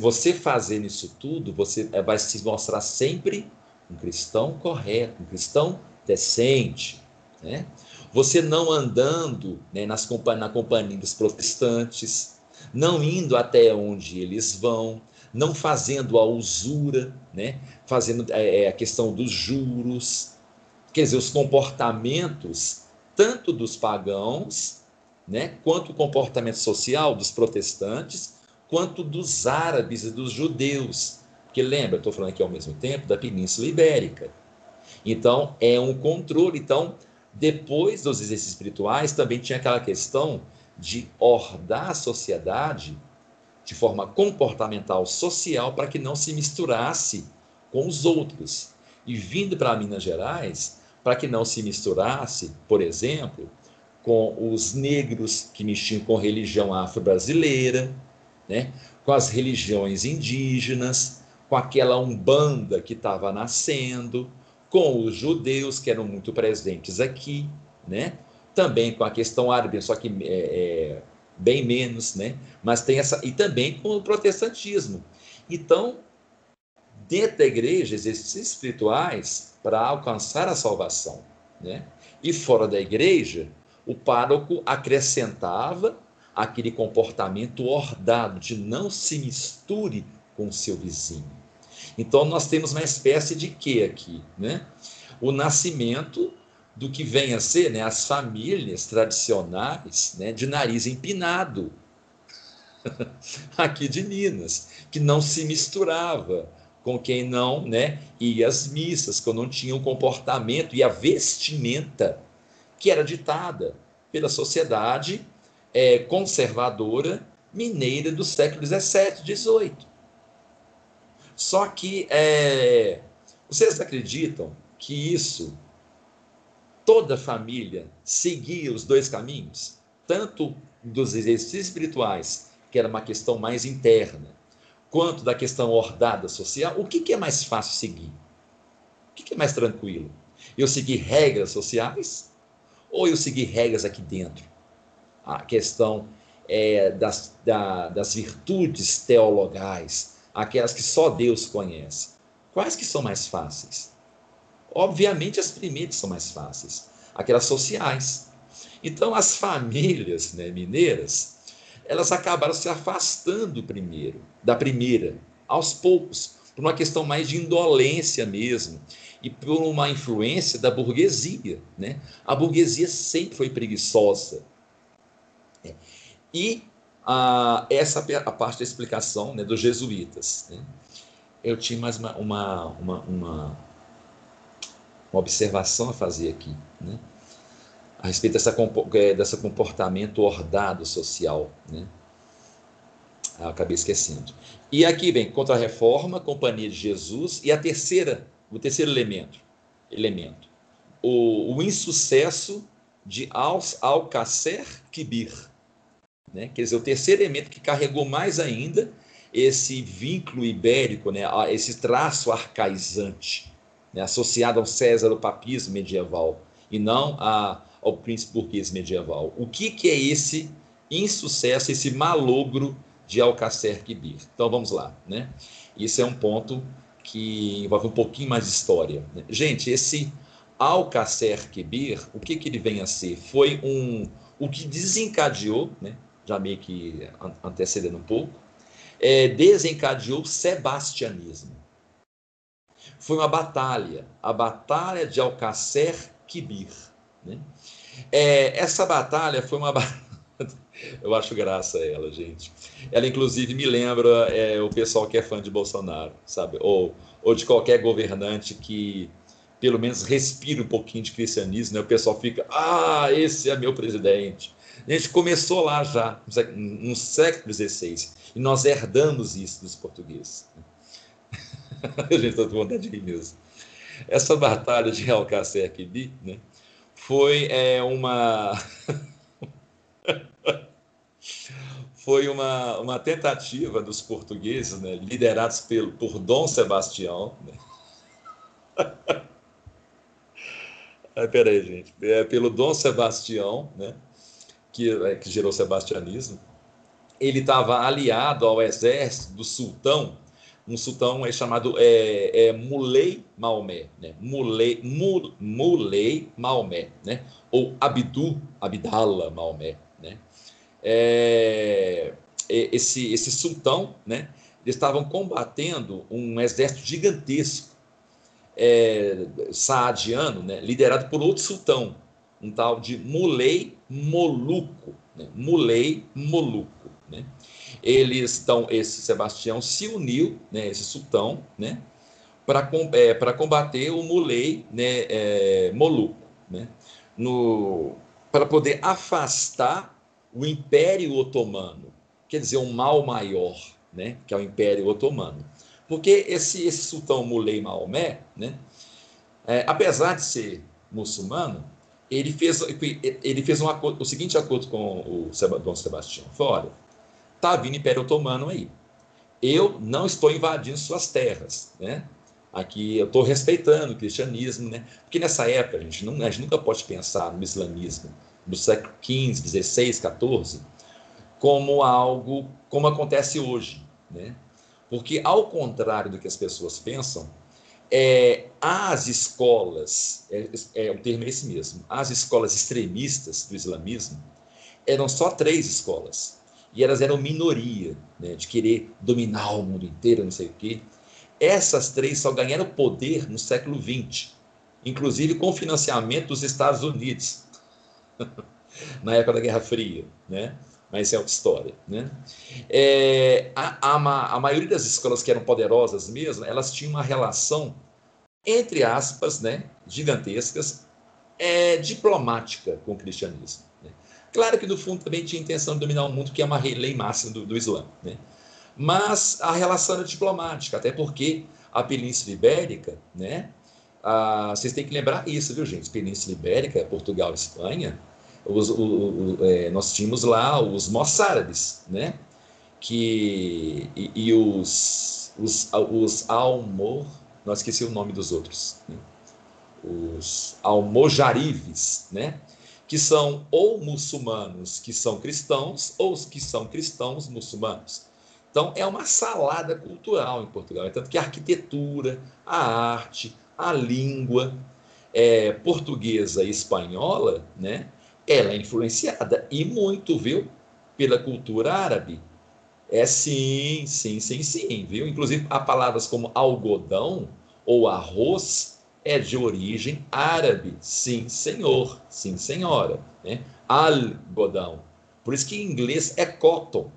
Você fazendo isso tudo, você eh, vai se mostrar sempre um cristão correto, um cristão decente, né? Você não andando né, nas na companhia dos protestantes, não indo até onde eles vão, não fazendo a usura, né? fazendo é, a questão dos juros, quer dizer, os comportamentos tanto dos pagãos, né, quanto o comportamento social dos protestantes, quanto dos árabes e dos judeus. Porque lembra, estou falando aqui ao mesmo tempo da Península Ibérica. Então, é um controle. Então, depois dos exercícios espirituais, também tinha aquela questão de ordar a sociedade de forma comportamental, social, para que não se misturasse com os outros. E vindo para Minas Gerais, para que não se misturasse, por exemplo, com os negros que mexiam com religião afro-brasileira, né? com as religiões indígenas, com aquela umbanda que estava nascendo, com os judeus que eram muito presentes aqui, né? também com a questão árabe, só que é, é, bem menos, né? Mas tem essa e também com o protestantismo. Então, dentro da igreja, exercícios espirituais para alcançar a salvação, né? E fora da igreja, o pároco acrescentava aquele comportamento ordado de não se misture com o seu vizinho. Então nós temos uma espécie de quê aqui, né? O nascimento do que vem a ser né, as famílias tradicionais né, de nariz empinado, aqui de Minas, que não se misturava com quem não né, ia às missas, que não tinha o comportamento e a vestimenta que era ditada pela sociedade é, conservadora mineira do século XVII, XVIII. Só que é, vocês acreditam que isso toda família seguia os dois caminhos, tanto dos exercícios espirituais, que era uma questão mais interna, quanto da questão ordada social, o que, que é mais fácil seguir? O que, que é mais tranquilo? Eu seguir regras sociais ou eu seguir regras aqui dentro? A questão é, das, da, das virtudes teologais, aquelas que só Deus conhece. Quais que são mais fáceis? Obviamente, as primeiras são mais fáceis, aquelas sociais. Então, as famílias né, mineiras, elas acabaram se afastando primeiro, da primeira, aos poucos, por uma questão mais de indolência mesmo, e por uma influência da burguesia. Né? A burguesia sempre foi preguiçosa. Né? E a, essa a parte da explicação né, dos jesuítas. Né? Eu tinha mais uma, uma, uma, uma observação a fazer aqui, né? a respeito dessa, é, desse comportamento ordado social. Né? Ah, acabei esquecendo. E aqui vem contra a reforma, companhia de Jesus, e a terceira, o terceiro elemento, elemento o, o insucesso de Alcacer Quibir, né? quer dizer, o terceiro elemento que carregou mais ainda esse vínculo ibérico, né? esse traço arcaizante, né? associado ao César, o papismo medieval, e não a, ao príncipe burguês medieval. O que, que é esse insucesso, esse malogro de Alcacer Quibir? Então vamos lá. Né? Isso é um ponto que envolve um pouquinho mais de história. Né? Gente, esse Alcacer Quibir, o que, que ele vem a ser? Foi um, o que desencadeou, né? Já meio que antecedendo um pouco, é, desencadeou o sebastianismo. Foi uma batalha, a Batalha de Alcacer Quibir. Né? É, essa batalha foi uma Eu acho graça ela, gente. Ela, inclusive, me lembra é, o pessoal que é fã de Bolsonaro, sabe? Ou, ou de qualquer governante que, pelo menos, respira um pouquinho de cristianismo, né? O pessoal fica, ah, esse é meu presidente. A gente começou lá já, no século XVI, e nós herdamos isso dos portugueses. a gente está com vontade de rir mesmo. Essa batalha de Alcácer Quibir, né? Foi é, uma foi uma, uma tentativa dos portugueses, né, liderados pelo, por Dom Sebastião. Né? ah, peraí, gente. É, pelo Dom Sebastião, né, que, é, que gerou o sebastianismo. Ele estava aliado ao exército do sultão, um sultão é chamado é, é, Muley Maomé, né? Muley, Mul, Muley Maomé, né? ou Abdu Abdallah Maomé. Né? é, esse, esse sultão, né, eles estavam combatendo um exército gigantesco é, saadiano, né, liderado por outro sultão, um tal de Mulei Moluco. Né, Mulei Moluco. Né. Eles, então, esse Sebastião se uniu, né, esse sultão, né, para é, combater o Mulei né, é, Moluco, né, para poder afastar o Império Otomano, quer dizer, um mal maior, né, que é o Império Otomano. Porque esse, esse sultão Muley Maomé, né, é, apesar de ser muçulmano, ele fez, ele fez um acordo, o seguinte acordo com o Dom Sebastião. Falou, olha, está vindo Império Otomano aí. Eu não estou invadindo suas terras, né? Aqui eu estou respeitando o cristianismo, né? Porque nessa época, a gente, não, a gente nunca pode pensar no islamismo do século XV, XVI, XIV, como algo como acontece hoje, né? Porque ao contrário do que as pessoas pensam, é, as escolas, é, é, o termo é esse mesmo, as escolas extremistas do islamismo eram só três escolas e elas eram minoria, né, de querer dominar o mundo inteiro, não sei o quê. Essas três só ganharam poder no século XX, inclusive com financiamento dos Estados Unidos. na época da Guerra Fria, né? Mas é outra história, né? É, a, a, a maioria das escolas que eram poderosas mesmo, elas tinham uma relação, entre aspas, né, gigantescas, é, diplomática com o cristianismo. Né? Claro que no fundo também tinha intenção de dominar o mundo, que é uma lei máxima do, do Islã, né? Mas a relação era diplomática, até porque a Península Ibérica, né? Ah, vocês têm que lembrar isso, viu, gente? Península Ibérica, Portugal, Espanha, os, o, o, é, nós tínhamos lá os moçárabes, né? Que, e, e os, os, os almor, não esqueci o nome dos outros, né? os almojarives, né? Que são ou muçulmanos que são cristãos ou os que são cristãos muçulmanos. Então é uma salada cultural em Portugal, é tanto que a arquitetura, a arte, a língua é, portuguesa e espanhola, né? Ela é influenciada e muito, viu? Pela cultura árabe. É sim, sim, sim, sim, viu? Inclusive, há palavras como algodão ou arroz é de origem árabe. Sim, senhor, sim, senhora. Né? Algodão. Por isso que em inglês é cotton.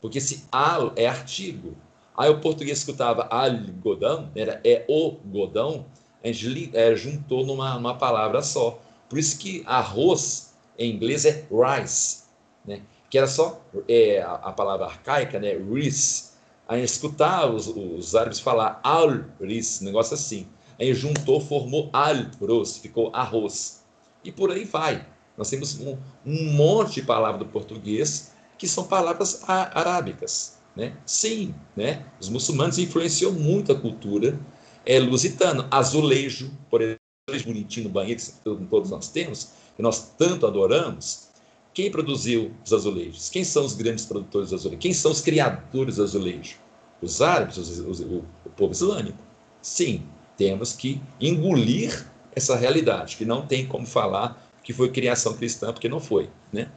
Porque esse al é artigo. Aí o português escutava algodão, era é o godão, a gente é, juntou numa, numa palavra só. Por isso que arroz em inglês é rice, né? que era só é, a, palavra arcaica, né? rice. Aí escutar os, os árabes falar al-ris, negócio assim. Aí juntou, formou al-ros, ficou arroz. E por aí vai. Nós temos um, um monte de palavras do português que são palavras arábicas. Né? Sim, né? os muçulmanos influenciou muito a cultura é, lusitana. Azulejo, por exemplo, bonitinho no banheiro, que todos nós temos, que nós tanto adoramos. Quem produziu os azulejos? Quem são os grandes produtores dos azulejos? Quem são os criadores do azulejo? Os árabes, os, os, o, o povo islâmico? Sim, temos que engolir essa realidade, que não tem como falar que foi criação cristã, porque não foi. Né?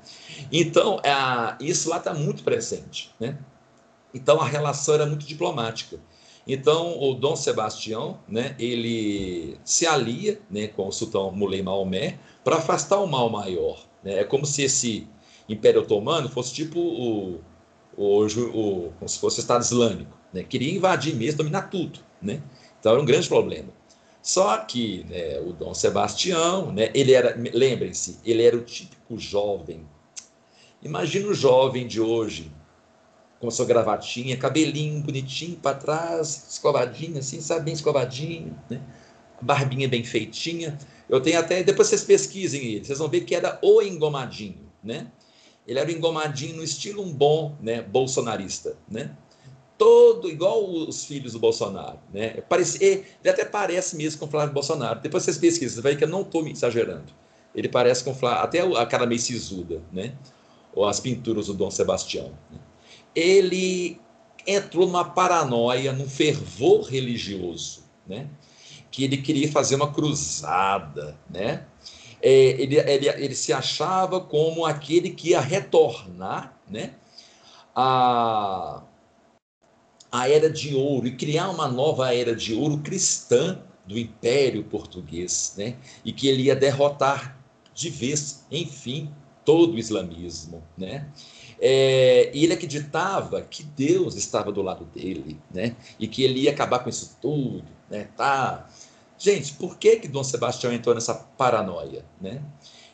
Então, é, isso lá está muito presente. Né? Então, a relação era muito diplomática. Então, o Dom Sebastião, né, ele se alia né, com o sultão Muley Maomé para afastar o mal maior. Né? É como se esse Império Otomano fosse tipo o, o, o como se fosse o Estado Islâmico. Né? Queria invadir mesmo, dominar tudo. Né? Então, era um grande problema. Só que né, o Dom Sebastião, né, ele era, lembrem-se, ele era o típico jovem. Imagina o jovem de hoje, com a sua gravatinha, cabelinho bonitinho para trás, escovadinho assim, sabe, bem escovadinho, né? barbinha bem feitinha. Eu tenho até, depois vocês pesquisem ele, vocês vão ver que era o engomadinho, né? Ele era o engomadinho no estilo um bom, né, bolsonarista, né? todo igual os filhos do Bolsonaro, né? Parece, ele até parece mesmo com o Flávio Bolsonaro. Depois vocês pesquisam, você vai ver que eu não estou exagerando. Ele parece com o Flávio, até a cara meio sisuda, né? Ou as pinturas do Dom Sebastião. Né? Ele entrou numa paranoia, num fervor religioso, né? Que ele queria fazer uma cruzada, né? É, ele, ele, ele se achava como aquele que ia retornar, né? A a era de ouro e criar uma nova era de ouro cristã do Império Português, né? E que ele ia derrotar de vez, enfim, todo o islamismo, né? É, e ele acreditava que Deus estava do lado dele, né? E que ele ia acabar com isso tudo, né? Tá. Gente, por que que Dom Sebastião entrou nessa paranoia, né?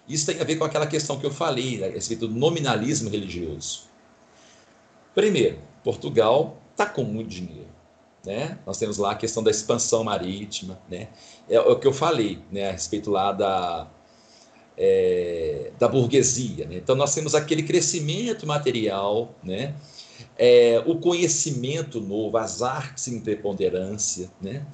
Isso tem a ver com aquela questão que eu falei a respeito do nominalismo religioso. Primeiro, Portugal está com muito dinheiro. Né? Nós temos lá a questão da expansão marítima, né? É, é o que eu falei, né, a respeito lá da é, da burguesia. Né? Então nós temos aquele crescimento material, né? É, o conhecimento novo, as artes em preponderância, né?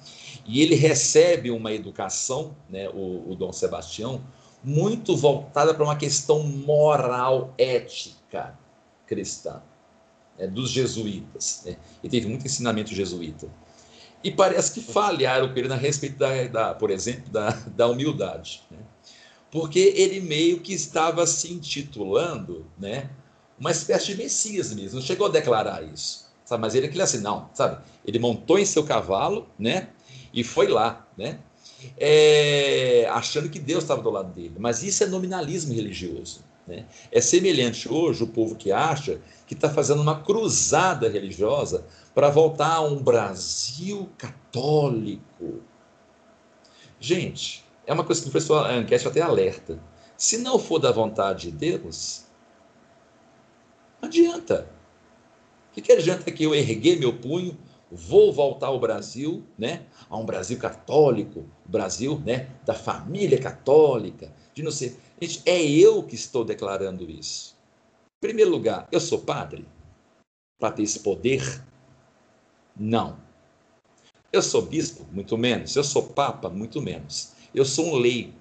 E ele recebe uma educação, né, o, o Dom Sebastião, muito voltada para uma questão moral, ética cristã é, dos jesuítas. Né? E teve muito ensinamento jesuíta. E parece que falharam com ele a respeito, da, da, por exemplo, da, da humildade. Né? Porque ele meio que estava se intitulando né, uma espécie de Messias mesmo, não chegou a declarar isso. Sabe? Mas ele aquele assim, não, sabe? Ele montou em seu cavalo né, e foi lá, né? É, achando que Deus estava do lado dele. Mas isso é nominalismo religioso. Né? É semelhante hoje o povo que acha que está fazendo uma cruzada religiosa para voltar a um Brasil católico. Gente, é uma coisa que o professor Anquete até alerta. Se não for da vontade de Deus, não adianta. O que, que adianta que eu erguer meu punho, vou voltar ao Brasil, né? A um Brasil católico, Brasil, né? Da família católica, de não ser. Gente, é eu que estou declarando isso. Em primeiro lugar, eu sou padre para ter esse poder? Não. Eu sou bispo? Muito menos. Eu sou papa? Muito menos. Eu sou um leigo.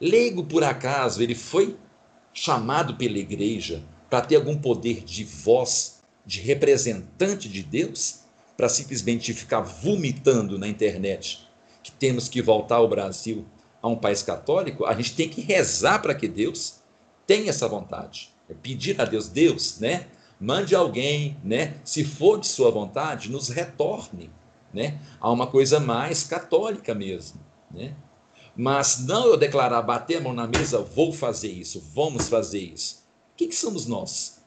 Leigo, por acaso, ele foi chamado pela igreja para ter algum poder de voz, de representante de Deus, para simplesmente ficar vomitando na internet que temos que voltar ao Brasil a um país católico, a gente tem que rezar para que Deus tenha essa vontade. É pedir a Deus, Deus, né? Mande alguém, né? Se for de sua vontade, nos retorne, né? A uma coisa mais católica mesmo, né? Mas não eu declarar, bater a mão na mesa, vou fazer isso, vamos fazer isso. O que, que somos nós?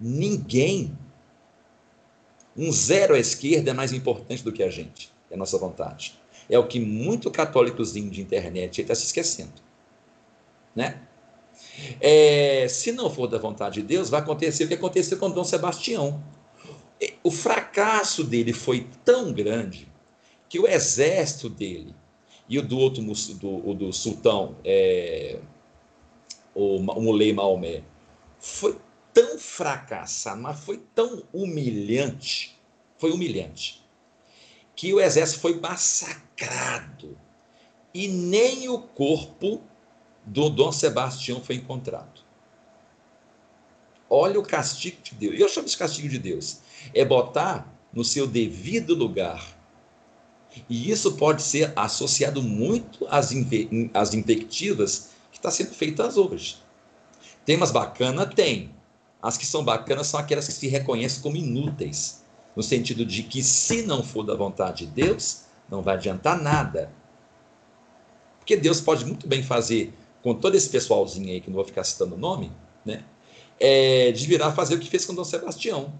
Ninguém. Um zero à esquerda é mais importante do que a gente, é a nossa vontade. É o que muito católicozinho de internet está se esquecendo. Né? É, se não for da vontade de Deus, vai acontecer o que aconteceu com Dom Sebastião. O fracasso dele foi tão grande que o exército dele e o do outro, do, do sultão, é, o, o Muley Maomé, foi tão fracassado, mas foi tão humilhante, foi humilhante, que o exército foi massacrado e nem o corpo do Dom Sebastião foi encontrado. Olha o castigo de Deus. Eu chamo de castigo de Deus. É botar no seu devido lugar. E isso pode ser associado muito às, às invectivas que está sendo feitas hoje. Tem umas bacanas? Tem. As que são bacanas são aquelas que se reconhecem como inúteis. No sentido de que, se não for da vontade de Deus, não vai adiantar nada. Porque Deus pode muito bem fazer com todo esse pessoalzinho aí, que não vou ficar citando o nome, né? É, de virar fazer o que fez com Dom Sebastião,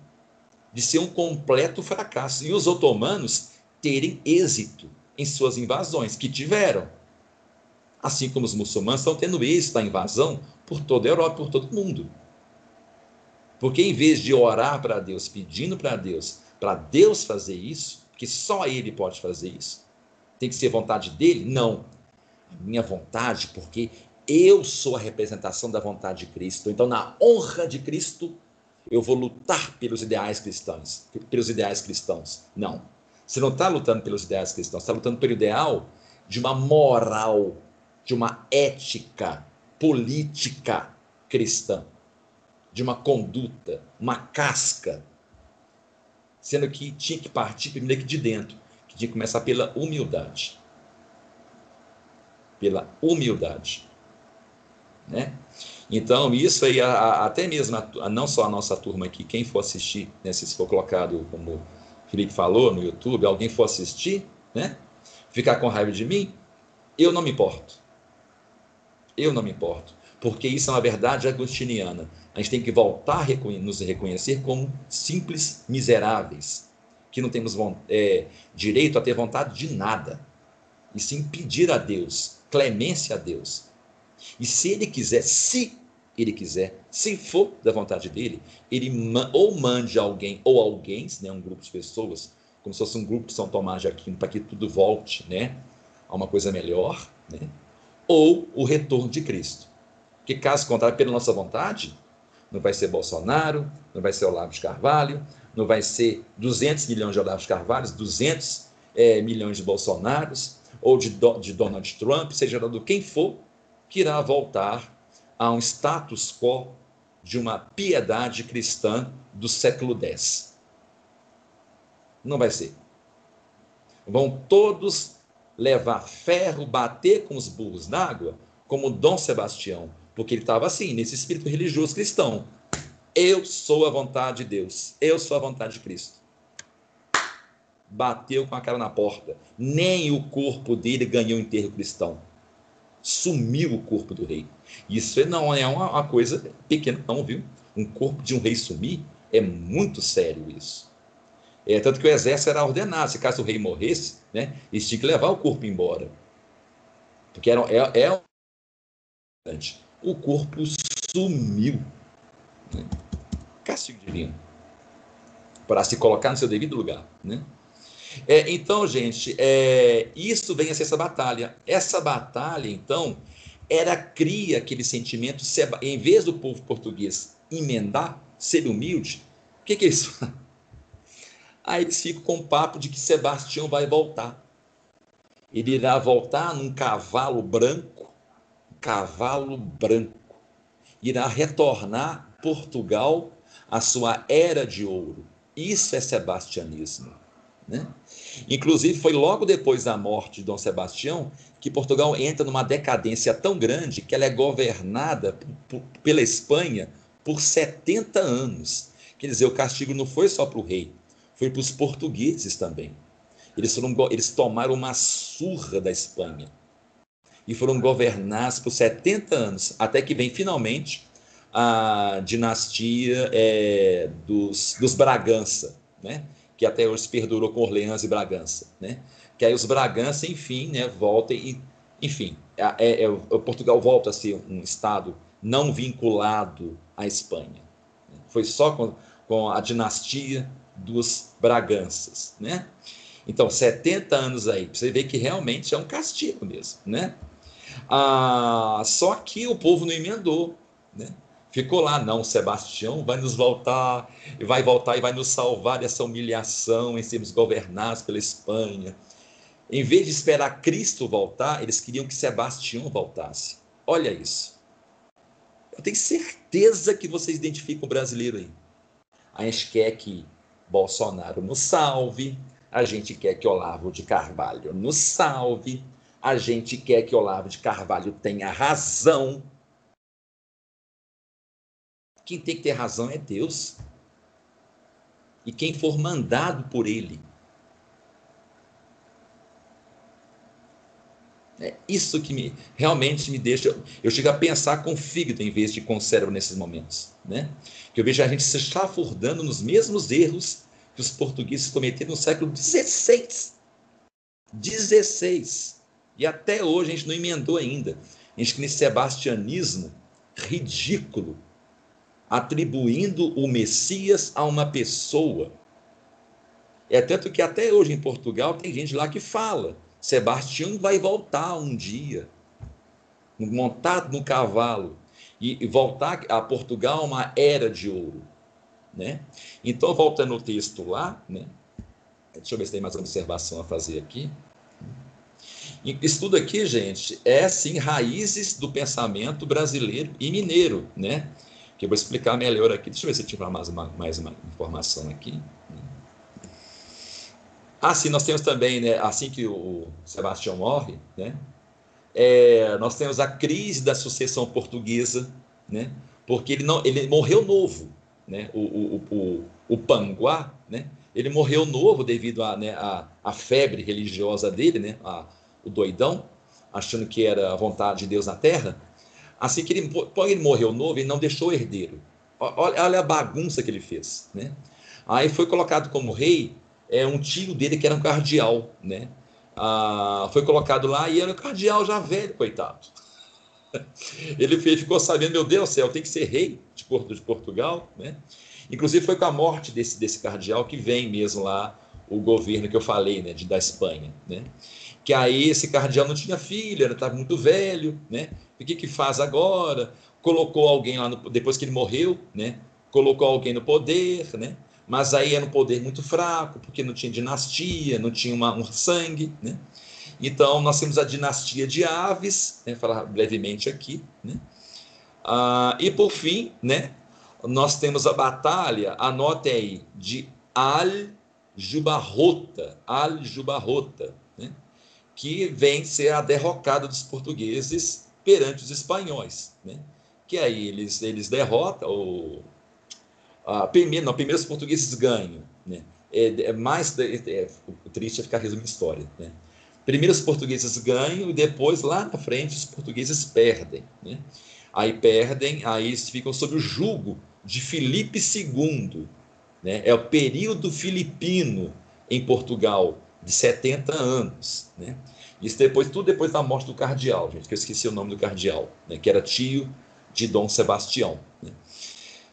de ser um completo fracasso. E os otomanos terem êxito em suas invasões, que tiveram. Assim como os muçulmanos estão tendo êxito na invasão por toda a Europa, por todo o mundo. Porque em vez de orar para Deus, pedindo para Deus, para Deus fazer isso, que só Ele pode fazer isso, tem que ser vontade dele? Não. A minha vontade, porque eu sou a representação da vontade de Cristo. Então, na honra de Cristo, eu vou lutar pelos ideais cristãos, pelos ideais cristãos. Não. Você não está lutando pelos ideais cristãos, está lutando pelo ideal de uma moral, de uma ética política cristã, de uma conduta, uma casca. Sendo que tinha que partir primeiro que de dentro, que tinha que começar pela humildade. Pela humildade. Né? Então, isso aí, a, a, até mesmo, a, não só a nossa turma aqui, quem for assistir, né, se for colocado, como Felipe falou no YouTube, alguém for assistir, né, ficar com raiva de mim, eu não me importo. Eu não me importo. Porque isso é uma verdade agostiniana. A gente tem que voltar a nos reconhecer como simples miseráveis, que não temos é, direito a ter vontade de nada, e sim pedir a Deus, clemência a Deus, e se ele quiser, se ele quiser, se for da vontade dele, ele ou mande alguém, ou alguém, né, um grupo de pessoas, como se fosse um grupo de São Tomás de Aquino, para que tudo volte né, a uma coisa melhor, né, ou o retorno de Cristo. Que caso contrário, pela nossa vontade, não vai ser Bolsonaro, não vai ser Olavo de Carvalho, não vai ser 200 milhões de Olavo de Carvalho, 200 é, milhões de Bolsonaros, ou de, de Donald Trump, seja do quem for, que irá voltar a um status quo de uma piedade cristã do século X. Não vai ser. Vão todos levar ferro, bater com os burros d'água, como Dom Sebastião, porque ele estava assim, nesse espírito religioso cristão. Eu sou a vontade de Deus, eu sou a vontade de Cristo. Bateu com a cara na porta. Nem o corpo dele ganhou enterro cristão sumiu o corpo do rei. Isso não é uma, uma coisa pequena, não, viu? Um corpo de um rei sumir é muito sério isso. É, tanto que o exército era ordenado, se caso o rei morresse, né, eles tinham que levar o corpo embora. Porque era, é, é o corpo sumiu. Né? Castigo divino. Para se colocar no seu devido lugar. Né? É, então, gente, é, isso vem a ser essa batalha. Essa batalha, então, era cria aquele sentimento, em vez do povo português emendar, ser humilde, o que, que é isso? Aí eles ficam com o papo de que Sebastião vai voltar. Ele irá voltar num cavalo branco, cavalo branco. Irá retornar Portugal à sua era de ouro. Isso é sebastianismo. Né? Inclusive, foi logo depois da morte de Dom Sebastião que Portugal entra numa decadência tão grande que ela é governada pela Espanha por 70 anos. Quer dizer, o castigo não foi só para o rei, foi para os portugueses também. Eles, foram, eles tomaram uma surra da Espanha e foram governados por 70 anos, até que vem finalmente a dinastia é, dos, dos Bragança, né? que até hoje perdurou com Orleans e Bragança, né? Que aí os Bragança, enfim, né, voltam e, enfim, é, é, Portugal volta a ser um estado não vinculado à Espanha. Foi só com, com a dinastia dos Braganças, né? Então, 70 anos aí, você vê que realmente é um castigo mesmo, né? Ah, só que o povo não emendou, né? Ficou lá, não, Sebastião vai nos voltar, vai voltar e vai nos salvar dessa humilhação em sermos governados pela Espanha. Em vez de esperar Cristo voltar, eles queriam que Sebastião voltasse. Olha isso. Eu tenho certeza que vocês identificam o brasileiro aí. A gente quer que Bolsonaro nos salve, a gente quer que Olavo de Carvalho nos salve, a gente quer que Olavo de Carvalho tenha razão, quem tem que ter razão é Deus. E quem for mandado por Ele. É isso que me, realmente me deixa. Eu chego a pensar com fígado em vez de com cérebro nesses momentos. Né? Que eu vejo a gente se chafurdando nos mesmos erros que os portugueses cometeram no século XVI. XVI. E até hoje a gente não emendou ainda. A gente nesse sebastianismo ridículo atribuindo o Messias a uma pessoa. É tanto que até hoje em Portugal tem gente lá que fala: Sebastião vai voltar um dia, montado no cavalo, e voltar a Portugal uma era de ouro. Né? Então, voltando ao texto lá, né? deixa eu ver se tem mais uma observação a fazer aqui. Isso tudo aqui, gente, é sim raízes do pensamento brasileiro e mineiro, né? que eu vou explicar melhor aqui. Deixa eu ver se tiver mais uma, mais uma informação aqui. Ah, sim, nós temos também, né, assim que o Sebastião morre, né, é, nós temos a crise da sucessão portuguesa, né, porque ele, não, ele morreu novo, né, o, o, o, o Panguá, né, ele morreu novo devido à né, a, a febre religiosa dele, né, a, o doidão, achando que era a vontade de Deus na terra, Assim que ele, ele morreu novo, ele não deixou herdeiro. Olha, olha a bagunça que ele fez, né? Aí foi colocado como rei é um tio dele que era um cardeal, né? Ah, foi colocado lá e era um cardeal já velho, coitado. Ele ficou sabendo, meu Deus do céu, tem que ser rei de, Portugal, né? Inclusive foi com a morte desse, desse cardeal que vem mesmo lá o governo que eu falei, né, de, da Espanha, né? Que aí esse cardeal não tinha filho, estava muito velho, né? O que, que faz agora? Colocou alguém lá, no, depois que ele morreu, né? Colocou alguém no poder, né? Mas aí era um poder muito fraco, porque não tinha dinastia, não tinha uma, um sangue, né? Então, nós temos a dinastia de Aves, né, falar brevemente aqui, né? Ah, e por fim, né, nós temos a batalha, anote aí, de Al-Jubarrota, Al-Jubarrota, né, que vem ser a derrocada dos portugueses perante os espanhóis, né? Que aí eles, eles derrotam, ou, a, primeiro, não, primeiro os portugueses ganham, né? É, é mais é, é, o triste é ficar resumindo história, né? Primeiro os portugueses ganham e depois lá na frente os portugueses perdem, né? Aí perdem, aí ficam sob o jugo de Filipe II, né? É o período filipino em Portugal de 70 anos, né? Isso depois, tudo depois da morte do cardeal, gente, que eu esqueci o nome do cardeal, né, que era tio de Dom Sebastião.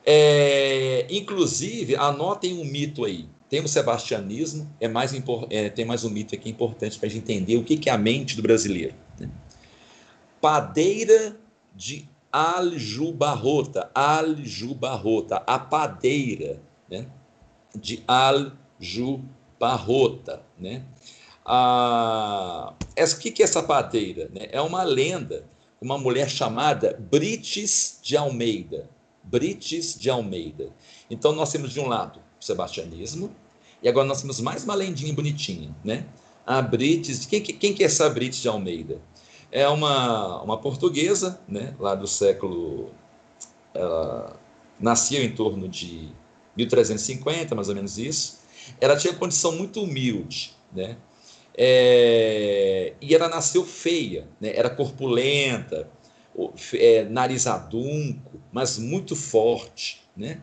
É, inclusive, anotem um mito aí. Tem o sebastianismo, é mais é, tem mais um mito aqui importante para a gente entender o que, que é a mente do brasileiro. Né. Padeira de Aljubarrota, Aljubarrota, a padeira né, de Aljubarrota, né? Ah, o que, que é essa padeira? Né? É uma lenda, uma mulher chamada Brites de Almeida. Brites de Almeida. Então, nós temos de um lado o sebastianismo, e agora nós temos mais uma lendinha bonitinha, né? A Brites, quem, quem que é essa Brites de Almeida? É uma, uma portuguesa, né? Lá do século... Ela nasceu em torno de 1350, mais ou menos isso. Ela tinha condição muito humilde, né? É, e ela nasceu feia, né? era corpulenta, é, nariz adunco, mas muito forte. Né?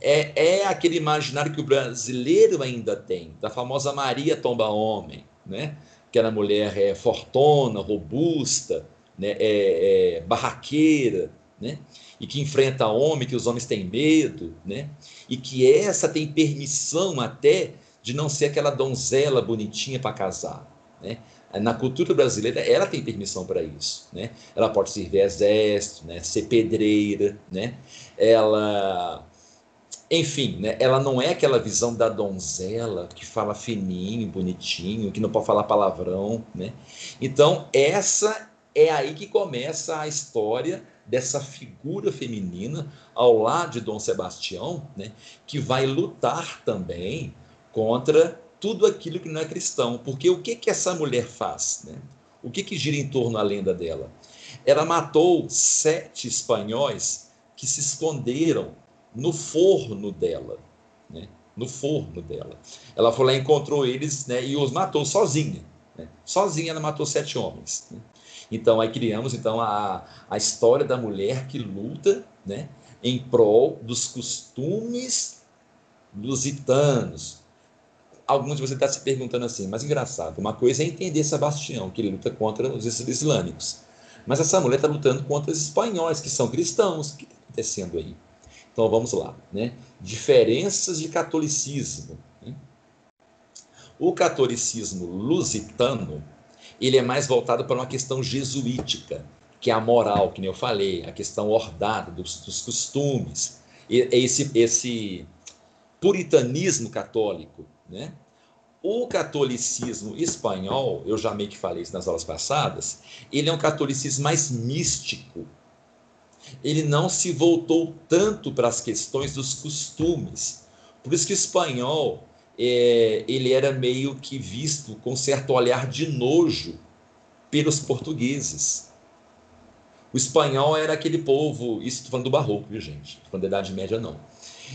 É, é aquele imaginário que o brasileiro ainda tem, da famosa Maria Tomba Homem, né? que era mulher é, fortona, robusta, né? é, é, barraqueira, né? e que enfrenta homem, que os homens têm medo, né? e que essa tem permissão até de não ser aquela donzela bonitinha para casar. Né? Na cultura brasileira, ela tem permissão para isso. Né? Ela pode servir exército, né? ser pedreira, né? ela enfim, né, ela não é aquela visão da donzela que fala fininho, bonitinho, que não pode falar palavrão, né? Então, essa é aí que começa a história dessa figura feminina ao lado de Dom Sebastião, né, que vai lutar também contra tudo aquilo que não é cristão. Porque o que que essa mulher faz, né? O que que gira em torno da lenda dela? Ela matou sete espanhóis que se esconderam no forno dela, né? no forno dela. Ela foi lá, encontrou eles né, e os matou sozinha. Né? Sozinha ela matou sete homens. Né? Então aí criamos então a, a história da mulher que luta né, em prol dos costumes lusitanos. Alguns de vocês estão se perguntando assim, mas engraçado, uma coisa é entender Sebastião, que ele luta contra os islâmicos. Mas essa mulher está lutando contra os espanhóis, que são cristãos. O que está acontecendo aí? Então vamos lá, né? Diferenças de catolicismo. Né? O catolicismo lusitano ele é mais voltado para uma questão jesuítica, que é a moral, que nem eu falei, a questão ordada dos, dos costumes, esse, esse puritanismo católico, né? O catolicismo espanhol, eu já meio que falei isso nas aulas passadas, ele é um catolicismo mais místico, ele não se voltou tanto para as questões dos costumes. Por isso que o espanhol é, ele era meio que visto com certo olhar de nojo pelos portugueses. O espanhol era aquele povo, isso estou falando do barroco, viu gente? Estou falando da Idade Média, não.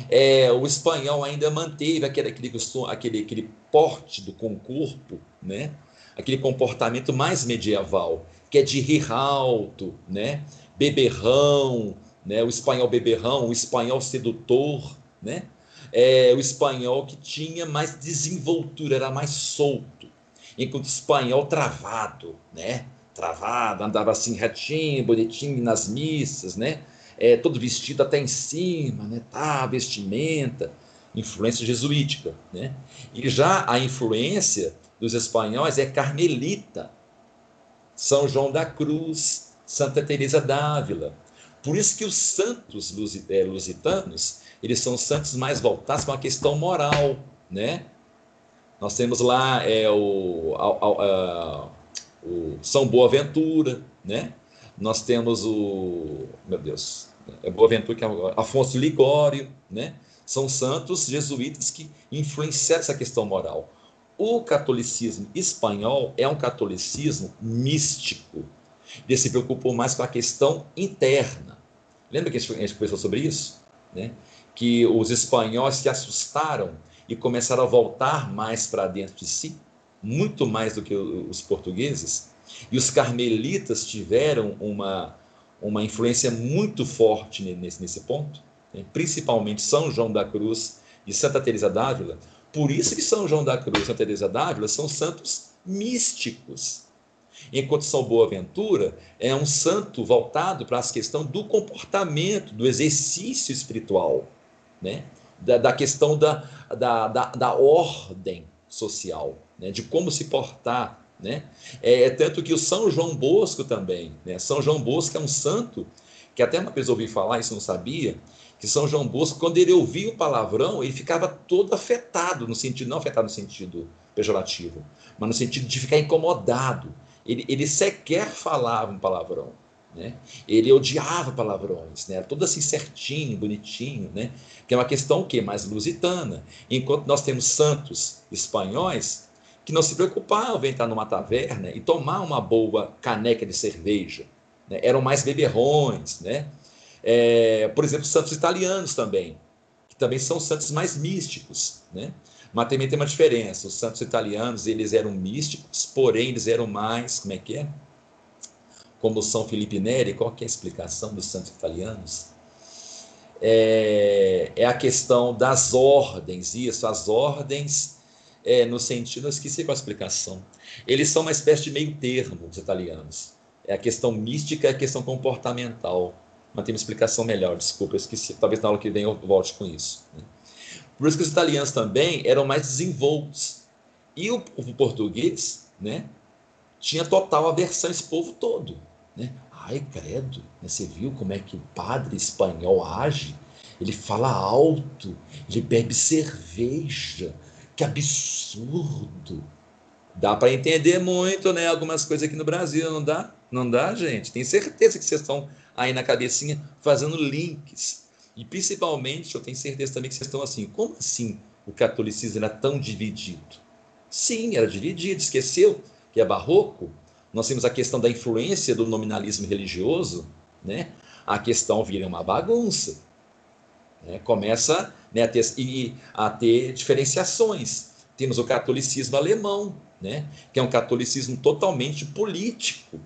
É, o espanhol ainda manteve aquele, aquele, aquele, aquele porte do com corpo, né? aquele comportamento mais medieval, que é de rir alto, né? beberrão, né? o espanhol beberrão, o espanhol sedutor, né? É, o espanhol que tinha mais desenvoltura, era mais solto, enquanto o espanhol travado, né? Travado, andava assim retinho, bonitinho nas missas, né? É, todo vestido até em cima, né? Tá, vestimenta, influência jesuítica, né? E já a influência dos espanhóis é carmelita, São João da Cruz, Santa Teresa d'Ávila. Por isso que os santos é, lusitanos, eles são santos mais voltados para uma questão moral, né? Nós temos lá é, o, a, a, o São Boaventura, né? Nós temos o, meu Deus, Boaventura que é Afonso Ligório, né? São santos jesuítas que influenciaram essa questão moral. O catolicismo espanhol é um catolicismo místico, ele se preocupou mais com a questão interna. Lembra que a gente conversou sobre isso? Né? Que os espanhóis se assustaram e começaram a voltar mais para dentro de si, muito mais do que os portugueses. E os carmelitas tiveram uma, uma influência muito forte nesse, nesse ponto, né? principalmente São João da Cruz e Santa Teresa d'Ávila. Por isso que São João da Cruz e Santa Teresa d'Ávila são santos místicos Enquanto São Boaventura é um santo voltado para as questões do comportamento, do exercício espiritual, né? da, da questão da, da, da, da ordem social, né? de como se portar. Né? É, é, tanto que o São João Bosco também, né? São João Bosco é um santo, que até uma vez ouvi falar, isso não sabia, que São João Bosco, quando ele ouvia o palavrão, ele ficava todo afetado, no sentido, não afetado no sentido pejorativo, mas no sentido de ficar incomodado ele, ele sequer falava um palavrão. Né? Ele odiava palavrões, né? Tudo assim certinho, bonitinho, né? Que é uma questão o quê? Mais lusitana. Enquanto nós temos santos espanhóis que não se preocupavam em entrar numa taverna e tomar uma boa caneca de cerveja. Né? Eram mais beberrões, né? É, por exemplo, santos italianos também, que também são santos mais místicos, né? Mas também tem uma diferença. Os santos italianos, eles eram místicos, porém eles eram mais, como é que é? Como São Felipe Neri, qual que é a explicação dos santos italianos? É, é a questão das ordens, isso, as ordens é, no sentido, eu esqueci qual a explicação. Eles são uma espécie de meio termo, os italianos. É a questão mística e a questão comportamental. Mas tem uma explicação melhor, desculpa, eu esqueci. Talvez na aula que vem eu volte com isso. Né? Por isso que os italianos também eram mais desenvoltos. E o, o português, né, tinha total aversão a esse povo todo. Né? Ai, credo, né? você viu como é que o padre espanhol age? Ele fala alto, ele bebe cerveja. Que absurdo! Dá para entender muito, né? Algumas coisas aqui no Brasil, não dá? Não dá, gente? Tenho certeza que vocês estão aí na cabecinha fazendo links. E principalmente, eu tenho certeza também que vocês estão assim, como assim o catolicismo era tão dividido? Sim, era dividido. Esqueceu que é barroco? Nós temos a questão da influência do nominalismo religioso, né? A questão vira uma bagunça. Né? Começa né, a, ter, e, a ter diferenciações. Temos o catolicismo alemão, né? que é um catolicismo totalmente político,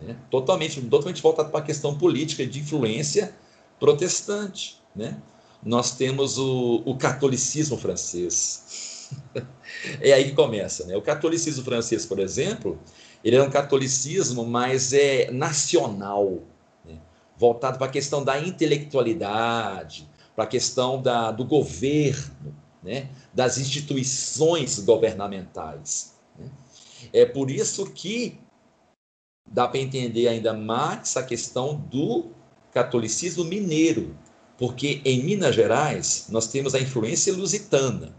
né? totalmente, totalmente voltado para a questão política de influência protestante. Né? Nós temos o, o catolicismo francês. é aí que começa. Né? O catolicismo francês, por exemplo, ele é um catolicismo mais é, nacional, né? voltado para a questão da intelectualidade, para a questão da, do governo, né? das instituições governamentais. Né? É por isso que dá para entender ainda mais a questão do catolicismo mineiro, porque em Minas Gerais nós temos a influência lusitana,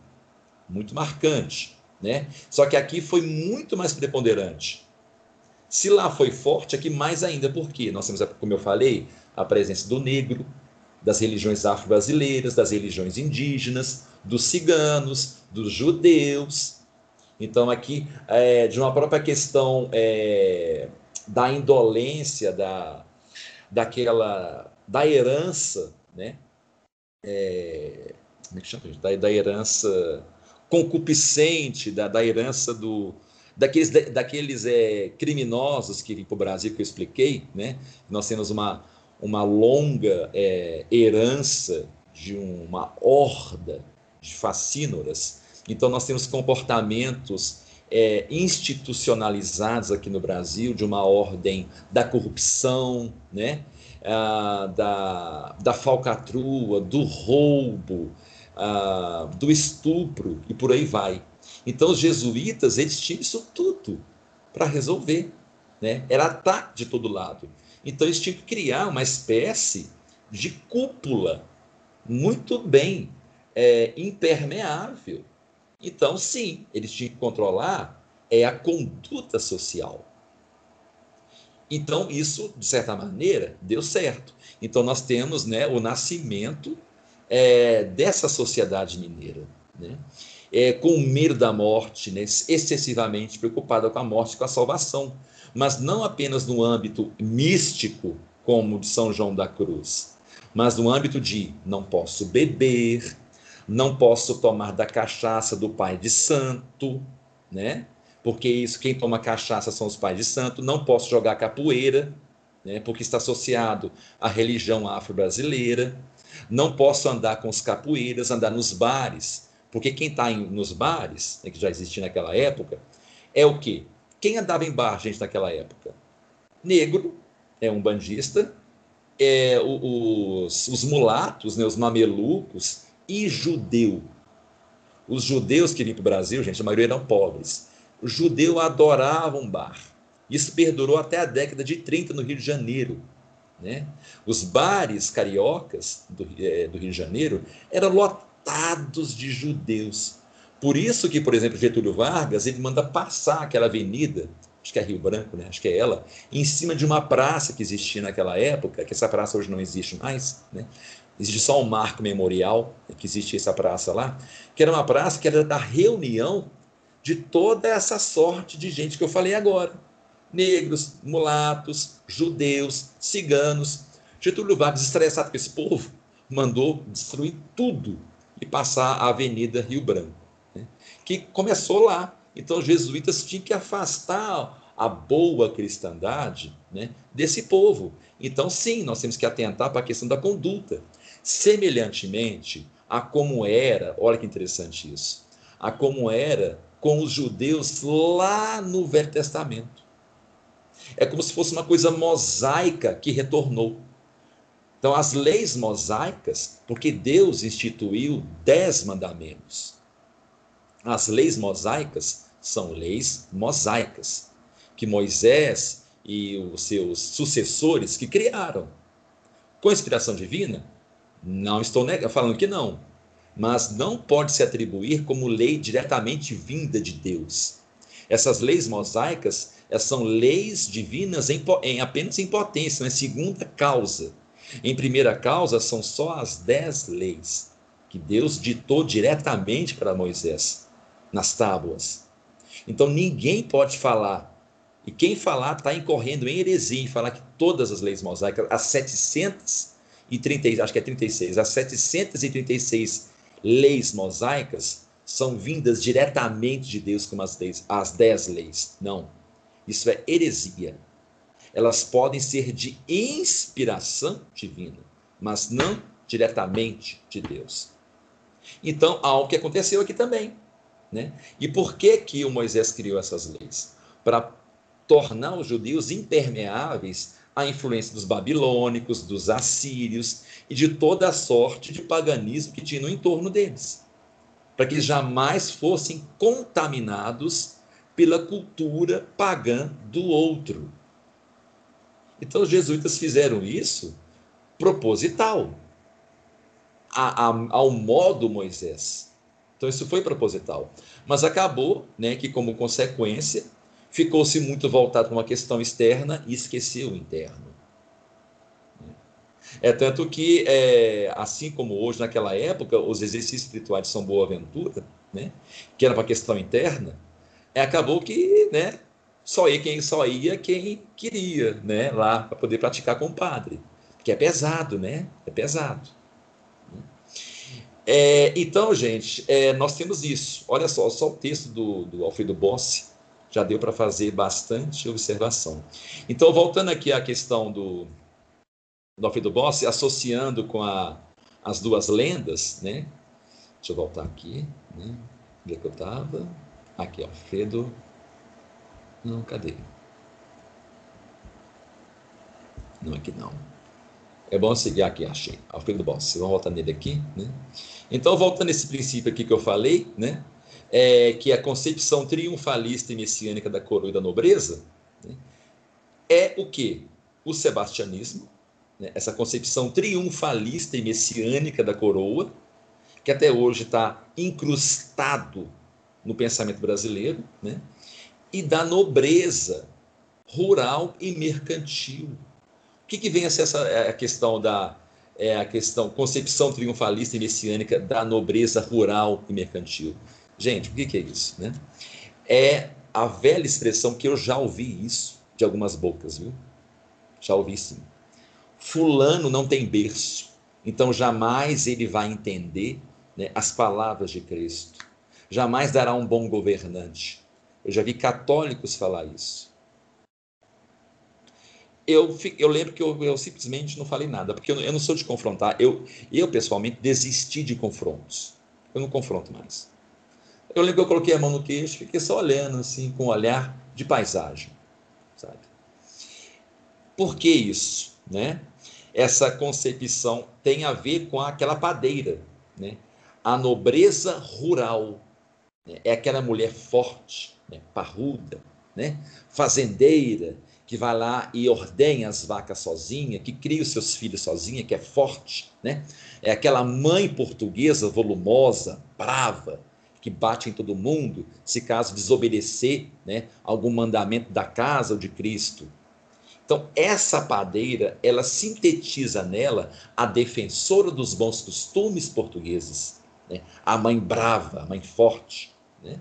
muito marcante, né? Só que aqui foi muito mais preponderante. Se lá foi forte, aqui mais ainda, porque nós temos, como eu falei, a presença do negro, das religiões afro-brasileiras, das religiões indígenas, dos ciganos, dos judeus. Então, aqui, é, de uma própria questão é, da indolência, da, daquela, da herança, né? É, como é que chama? Da, da herança concupiscente, da, da herança do, daqueles, daqueles é, criminosos que vêm para o Brasil, que eu expliquei, né? Nós temos uma, uma longa é, herança de uma horda de facínoras. Então, nós temos comportamentos é, institucionalizados aqui no Brasil, de uma ordem da corrupção, né? Ah, da, da falcatrua, do roubo, ah, do estupro e por aí vai. Então, os jesuítas, eles tinham isso tudo para resolver. Né? Era ataque de todo lado. Então eles tinham que criar uma espécie de cúpula muito bem é, impermeável. Então, sim, eles tinham que controlar é a conduta social. Então, isso, de certa maneira, deu certo. Então, nós temos né, o nascimento é, dessa sociedade mineira, né? É, com medo da morte, né, excessivamente preocupada com a morte com a salvação mas não apenas no âmbito místico, como de São João da Cruz, mas no âmbito de não posso beber, não posso tomar da cachaça do pai de santo, né? Porque isso, quem toma cachaça são os pais de santo, não posso jogar capoeira, né? Porque está associado à religião afro-brasileira. Não posso andar com os capoeiras, andar nos bares, porque quem está nos bares, né, que já existia naquela época, é o quê? Quem andava em bar, gente, naquela época? Negro, é um bandista, é, os, os mulatos, né, os mamelucos e judeu. Os judeus que vinham para o Brasil, gente, a maioria eram pobres. O judeu adorava um bar. Isso perdurou até a década de 30 no Rio de Janeiro. Né? Os bares cariocas do, é, do Rio de Janeiro eram lotados de judeus. Por isso que, por exemplo, Getúlio Vargas, ele manda passar aquela avenida, acho que é Rio Branco, né? acho que é ela, em cima de uma praça que existia naquela época, que essa praça hoje não existe mais, né? existe só um marco memorial que existia essa praça lá, que era uma praça que era da reunião de toda essa sorte de gente que eu falei agora. Negros, mulatos, judeus, ciganos. Getúlio Vargas, estressado com esse povo, mandou destruir tudo e passar a Avenida Rio Branco que começou lá. Então, os jesuítas tinham que afastar a boa cristandade né, desse povo. Então, sim, nós temos que atentar para a questão da conduta. Semelhantemente a como era, olha que interessante isso, a como era com os judeus lá no Velho Testamento. É como se fosse uma coisa mosaica que retornou. Então, as leis mosaicas, porque Deus instituiu dez mandamentos. As leis mosaicas são leis mosaicas, que Moisés e os seus sucessores que criaram. Com inspiração divina? Não estou falando que não, mas não pode se atribuir como lei diretamente vinda de Deus. Essas leis mosaicas são leis divinas em, em apenas em potência, na segunda causa. Em primeira causa, são só as dez leis que Deus ditou diretamente para Moisés nas tábuas. Então ninguém pode falar, e quem falar está incorrendo em heresia em falar que todas as leis mosaicas, as 736, acho que é 36, as 736 leis mosaicas são vindas diretamente de Deus como as, leis, as 10 leis. Não. Isso é heresia. Elas podem ser de inspiração divina, mas não diretamente de Deus. Então, algo que aconteceu aqui também. Né? E por que, que o Moisés criou essas leis? Para tornar os judeus impermeáveis à influência dos babilônicos, dos assírios e de toda a sorte de paganismo que tinha no entorno deles. Para que jamais fossem contaminados pela cultura pagã do outro. Então, os jesuítas fizeram isso proposital, a, a, ao modo Moisés. Então isso foi proposital. Mas acabou, né, que como consequência, ficou-se muito voltado para uma questão externa e esqueceu o interno. É tanto que, é, assim como hoje, naquela época, os exercícios espirituais de São Boaventura, né, que era para a questão interna, é, acabou que né, só ia quem só ia quem queria né, lá para poder praticar com o padre. Que é pesado, né? É pesado. É, então, gente, é, nós temos isso. Olha só, só o texto do, do Alfredo Bossi já deu para fazer bastante observação. Então, voltando aqui à questão do, do Alfredo Bossi, associando com a, as duas lendas, né? Deixa eu voltar aqui, né? Onde é que eu estava? Aqui, Alfredo. Não, cadê? Não, aqui não. É bom seguir aqui, achei. Alfredo Bossi. Vamos voltar nele aqui, né? Então, voltando a esse princípio aqui que eu falei, né, é, que a concepção triunfalista e messiânica da coroa e da nobreza né, é o que? O sebastianismo, né, essa concepção triunfalista e messiânica da coroa, que até hoje está incrustado no pensamento brasileiro, né, e da nobreza rural e mercantil. Que, que vem a ser essa a questão da é a questão concepção triunfalista e messiânica da nobreza rural e mercantil. Gente, o que, que é isso? Né? É a velha expressão que eu já ouvi isso de algumas bocas, viu? Já ouvi sim. Fulano não tem berço, então jamais ele vai entender né, as palavras de Cristo. Jamais dará um bom governante. Eu já vi católicos falar isso eu, eu lembro que eu, eu, simplesmente não falei nada, porque eu, eu, não sou de confrontar. Eu, eu, pessoalmente, desisti de confrontos. Eu não confronto mais. Eu lembro que eu coloquei a mão no queixo, fiquei só olhando, assim, com um olhar de paisagem, sabe? Por que isso, né? Essa concepção tem a ver com aquela padeira, né? A nobreza rural né? é aquela mulher forte, né? parruda, né? fazendeira, que vai lá e ordenha as vacas sozinha, que cria os seus filhos sozinha, que é forte, né? É aquela mãe portuguesa volumosa, brava, que bate em todo mundo, se caso desobedecer, né, algum mandamento da casa ou de Cristo. Então, essa padeira, ela sintetiza nela a defensora dos bons costumes portugueses, né? a mãe brava, a mãe forte, né?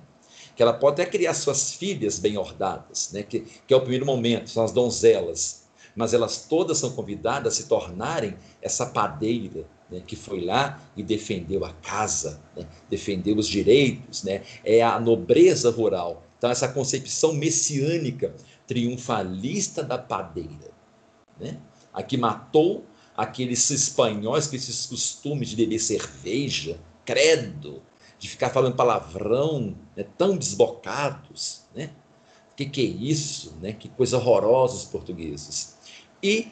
Que ela pode até criar suas filhas bem ordadas, né? que, que é o primeiro momento, são as donzelas, mas elas todas são convidadas a se tornarem essa padeira né? que foi lá e defendeu a casa, né? defendeu os direitos, né? é a nobreza rural. Então, essa concepção messiânica, triunfalista da padeira, né? a que matou aqueles espanhóis com esses costumes de beber cerveja, credo, de ficar falando palavrão, né, tão desbocados, né? O que, que é isso, né? Que coisa horrorosa os portugueses. E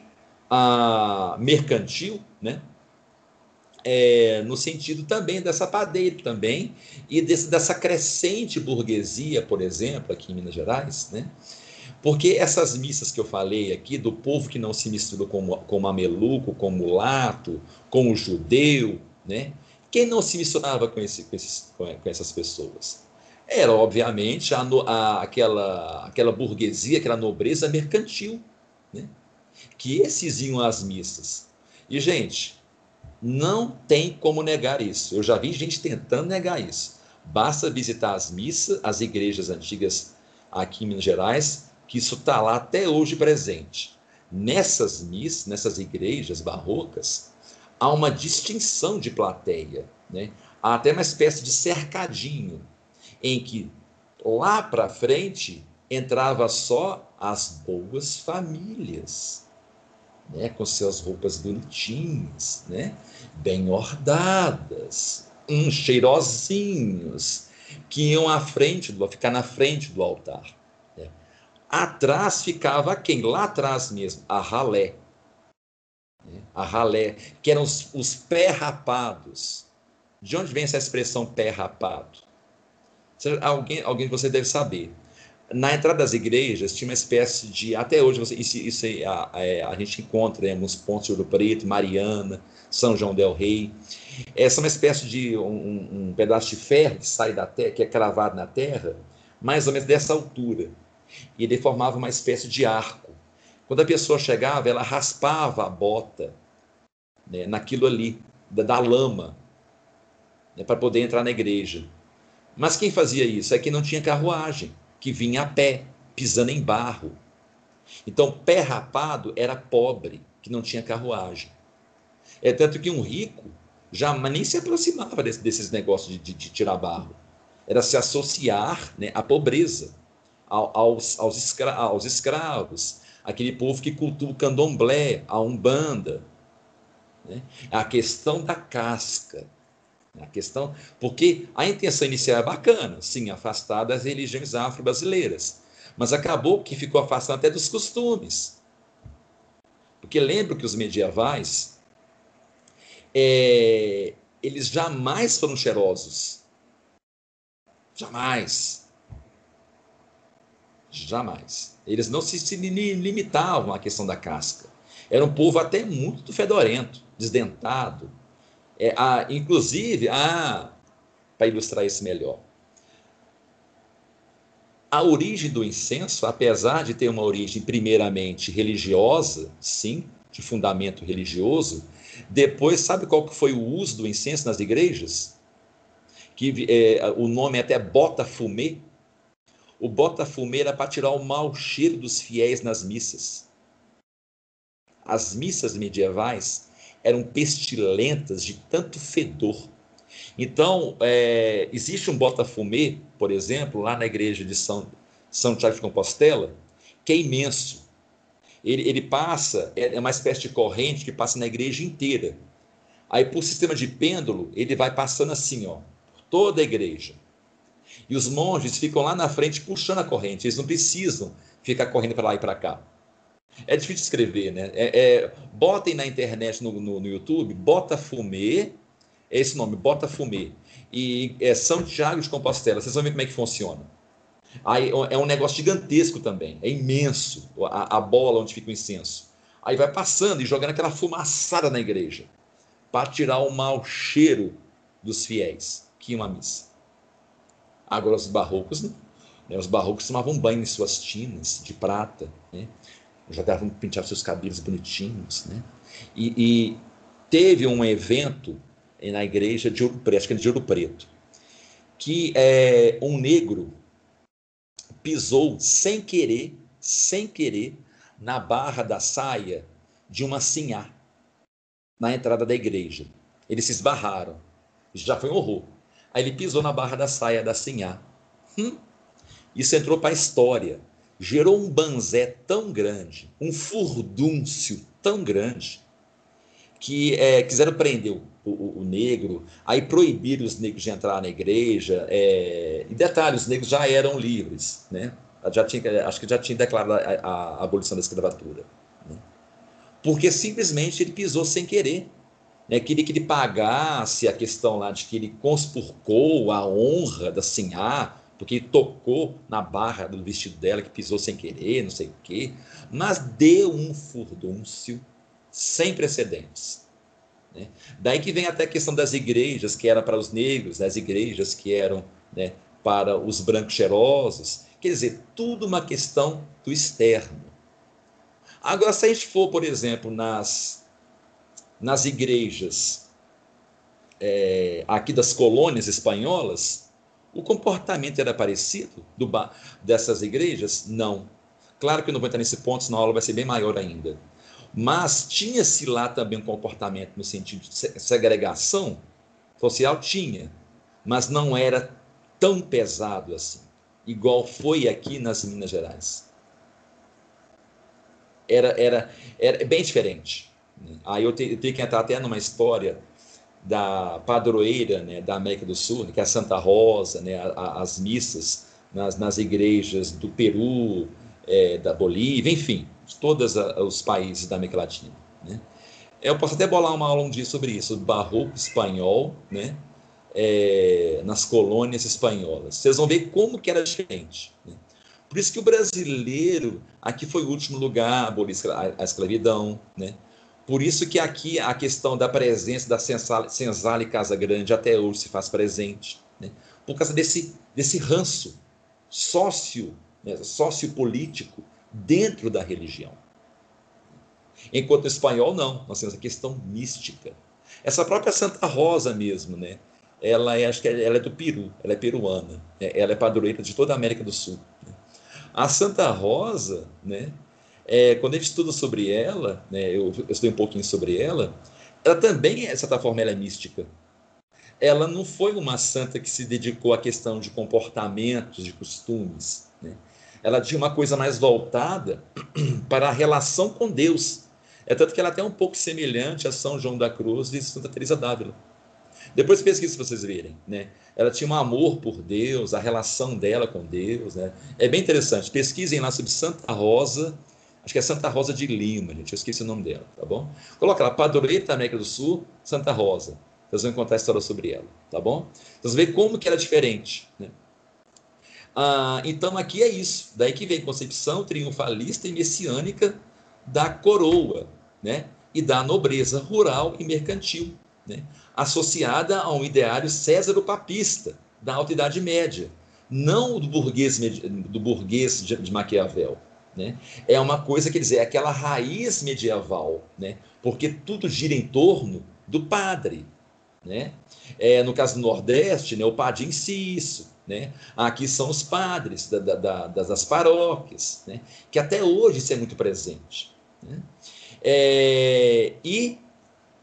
a mercantil, né? É, no sentido também dessa padeira também e desse, dessa crescente burguesia, por exemplo, aqui em Minas Gerais, né? Porque essas missas que eu falei aqui, do povo que não se mistura com, com mameluco, com mulato, com o judeu, né? Quem não se misturava com, esse, com, esses, com essas pessoas? Era, obviamente, a, a, aquela, aquela burguesia, aquela nobreza mercantil, né? que esses iam às missas. E, gente, não tem como negar isso. Eu já vi gente tentando negar isso. Basta visitar as missas, as igrejas antigas aqui em Minas Gerais, que isso está lá até hoje presente. Nessas missas, nessas igrejas barrocas, há uma distinção de plateia. Né? Há até uma espécie de cercadinho, em que lá para frente entrava só as boas famílias, né? com suas roupas bonitinhas, né? bem ordadas, um cheirosinhos, que iam à frente, do, ficar na frente do altar. Né? Atrás ficava quem? Lá atrás mesmo, a ralé a ralé, que eram os, os pé rapados. De onde vem essa expressão pé rapado? Alguém, alguém você deve saber. Na entrada das igrejas tinha uma espécie de. Até hoje, você, isso, isso a, a, é, a, gente encontra em alguns pontos de Ouro Preto, Mariana, São João Del Rei. Essa é uma espécie de um, um pedaço de ferro que sai da terra, que é cravado na terra, mais ou menos dessa altura. E ele formava uma espécie de arco. Quando a pessoa chegava, ela raspava a bota né, naquilo ali, da, da lama, né, para poder entrar na igreja. Mas quem fazia isso? É que não tinha carruagem, que vinha a pé, pisando em barro. Então, pé rapado era pobre, que não tinha carruagem. É tanto que um rico já nem se aproximava desse, desses negócios de, de, de, tirar barro. Era se associar né, à pobreza, aos, aos, escra, aos escravos, aquele povo que cultua o candomblé, a umbanda. Né? A questão da casca. A questão, porque a intenção inicial é bacana, sim, afastar das religiões afro-brasileiras, mas acabou que ficou afastado até dos costumes. Porque lembro que os medievais, é, eles jamais foram cheirosos. Jamais. Jamais. Eles não se, se limitavam à questão da casca. Era um povo até muito fedorento, desdentado. É, a, inclusive, a, para ilustrar isso melhor, a origem do incenso, apesar de ter uma origem primeiramente religiosa, sim, de fundamento religioso, depois, sabe qual que foi o uso do incenso nas igrejas? Que é, o nome é até bota fumê, o bota-fumê era para tirar o mau cheiro dos fiéis nas missas. As missas medievais eram pestilentas de tanto fedor. Então, é, existe um bota-fumê, por exemplo, lá na igreja de São, São Tiago de Compostela, que é imenso. Ele, ele passa, é, é uma espécie de corrente que passa na igreja inteira. Aí, por sistema de pêndulo, ele vai passando assim, ó, por toda a igreja. E os monges ficam lá na frente puxando a corrente, eles não precisam ficar correndo para lá e para cá. É difícil escrever, né? É, é, botem na internet, no, no, no, YouTube, Bota Fumê, é esse nome, Bota Fumê. E é São Tiago de Compostela, vocês vão ver como é que funciona. Aí é um negócio gigantesco também, é imenso a, a bola onde fica o incenso. Aí vai passando e jogando aquela fumaçada na igreja, para tirar o mau cheiro dos fiéis que iam à missa. Agora, os barrocos não. Né? Os barrocos tomavam banho em suas tinas de prata, né? davam pentear seus cabelos bonitinhos. Né? E, e, teve um evento na igreja de Ouro Preto, acho que é de Ouro Preto, que é, um negro pisou sem querer, sem querer, na barra da saia de uma sinhá na entrada da igreja. Eles se esbarraram. Isso já foi um horror. Aí ele pisou na barra da saia da Sinhá. Hum, isso entrou para a história. Gerou um banzé tão grande, um furdúncio tão grande, que é, quiseram prender o, o, o, negro, aí proibiram os negros de entrar na igreja. É, e detalhe, os negros já eram livres, né? Já tinha, acho que já tinha declarado a, a, a abolição da escravatura. Né? porque simplesmente ele pisou sem querer. Né? Queria que ele pagasse a questão lá de que ele conspurcou a honra da Sinhá, porque ele tocou na barra do vestido dela, que pisou sem querer, não sei o quê, mas deu um furdúncio sem precedentes. Né? Daí que vem até a questão das igrejas, que era para os negros, as igrejas que eram né, para os brancos cheirosos, quer dizer, tudo uma questão do externo. Agora, se a gente for, por exemplo, nas, nas igrejas é, aqui das colônias espanholas, o comportamento era parecido do, dessas igrejas? Não. Claro que eu não vou entrar nesse ponto, senão a aula vai ser bem maior ainda. Mas tinha-se lá também um comportamento no sentido de segregação social? Tinha, mas não era tão pesado assim, igual foi aqui nas Minas Gerais. Era, era, era bem diferente. Aí eu, te, eu tenho que entrar até numa história da padroeira né, da América do Sul, que é a Santa Rosa, né, as missas nas, nas igrejas do Peru, é, da Bolívia, enfim, todos os países da América Latina. Né? Eu posso até bolar uma aula um dia sobre isso, o barroco espanhol, né? É, nas colônias espanholas. Vocês vão ver como que era diferente. Né? Por isso que o brasileiro aqui foi o último lugar a abolir a escravidão, né? Por isso que aqui a questão da presença da senzala e casa grande até hoje se faz presente, né? por causa desse, desse ranço sócio, né? sociopolítico dentro da religião. Enquanto o espanhol, não, nós temos a questão mística. Essa própria Santa Rosa mesmo, né? Ela é, acho que ela é do Peru, ela é peruana, né? ela é padroeira de toda a América do Sul. Né? A Santa Rosa, né? É, quando a gente estuda sobre ela, né, eu, eu estudei um pouquinho sobre ela, ela também, de certa forma, ela é mística. Ela não foi uma santa que se dedicou à questão de comportamentos, de costumes. Né? ela tinha uma coisa mais voltada para a relação com Deus. É tanto que ela é até um pouco semelhante a São João da Cruz e Santa Teresa d'Ávila. Depois pesquisa se vocês verem, né? Ela tinha um amor por Deus, a relação dela com Deus, né? É bem interessante. Pesquisem lá sobre Santa Rosa, acho que é Santa Rosa de Lima, gente, eu esqueci o nome dela, tá bom? Coloca lá, padroeira da América do Sul, Santa Rosa. Vocês vão encontrar a história sobre ela, tá bom? Vocês veem como que era diferente, né? Ah, então aqui é isso. Daí que vem concepção triunfalista e messiânica da coroa, né? E da nobreza rural e mercantil, né? Associada a um ideário césaro-papista da Alta Idade Média, não do burguês, do burguês de Maquiavel. Né? É uma coisa, quer dizer, é aquela raiz medieval, né? porque tudo gira em torno do padre. Né? É, no caso do Nordeste, né, o padim Cício, né? Aqui são os padres da, da, das paróquias, né? que até hoje isso é muito presente. Né? É, e,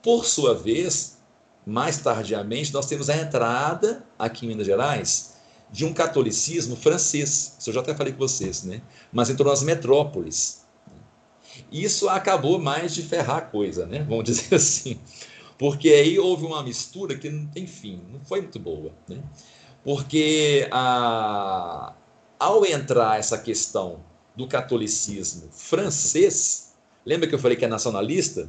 por sua vez, mais tardiamente, nós temos a entrada, aqui em Minas Gerais, de um catolicismo francês. Isso eu já até falei com vocês, né? mas entrou nas metrópoles. Isso acabou mais de ferrar a coisa, né? vamos dizer assim. Porque aí houve uma mistura que não tem fim, não foi muito boa. Né? Porque a, ao entrar essa questão do catolicismo francês, lembra que eu falei que é nacionalista?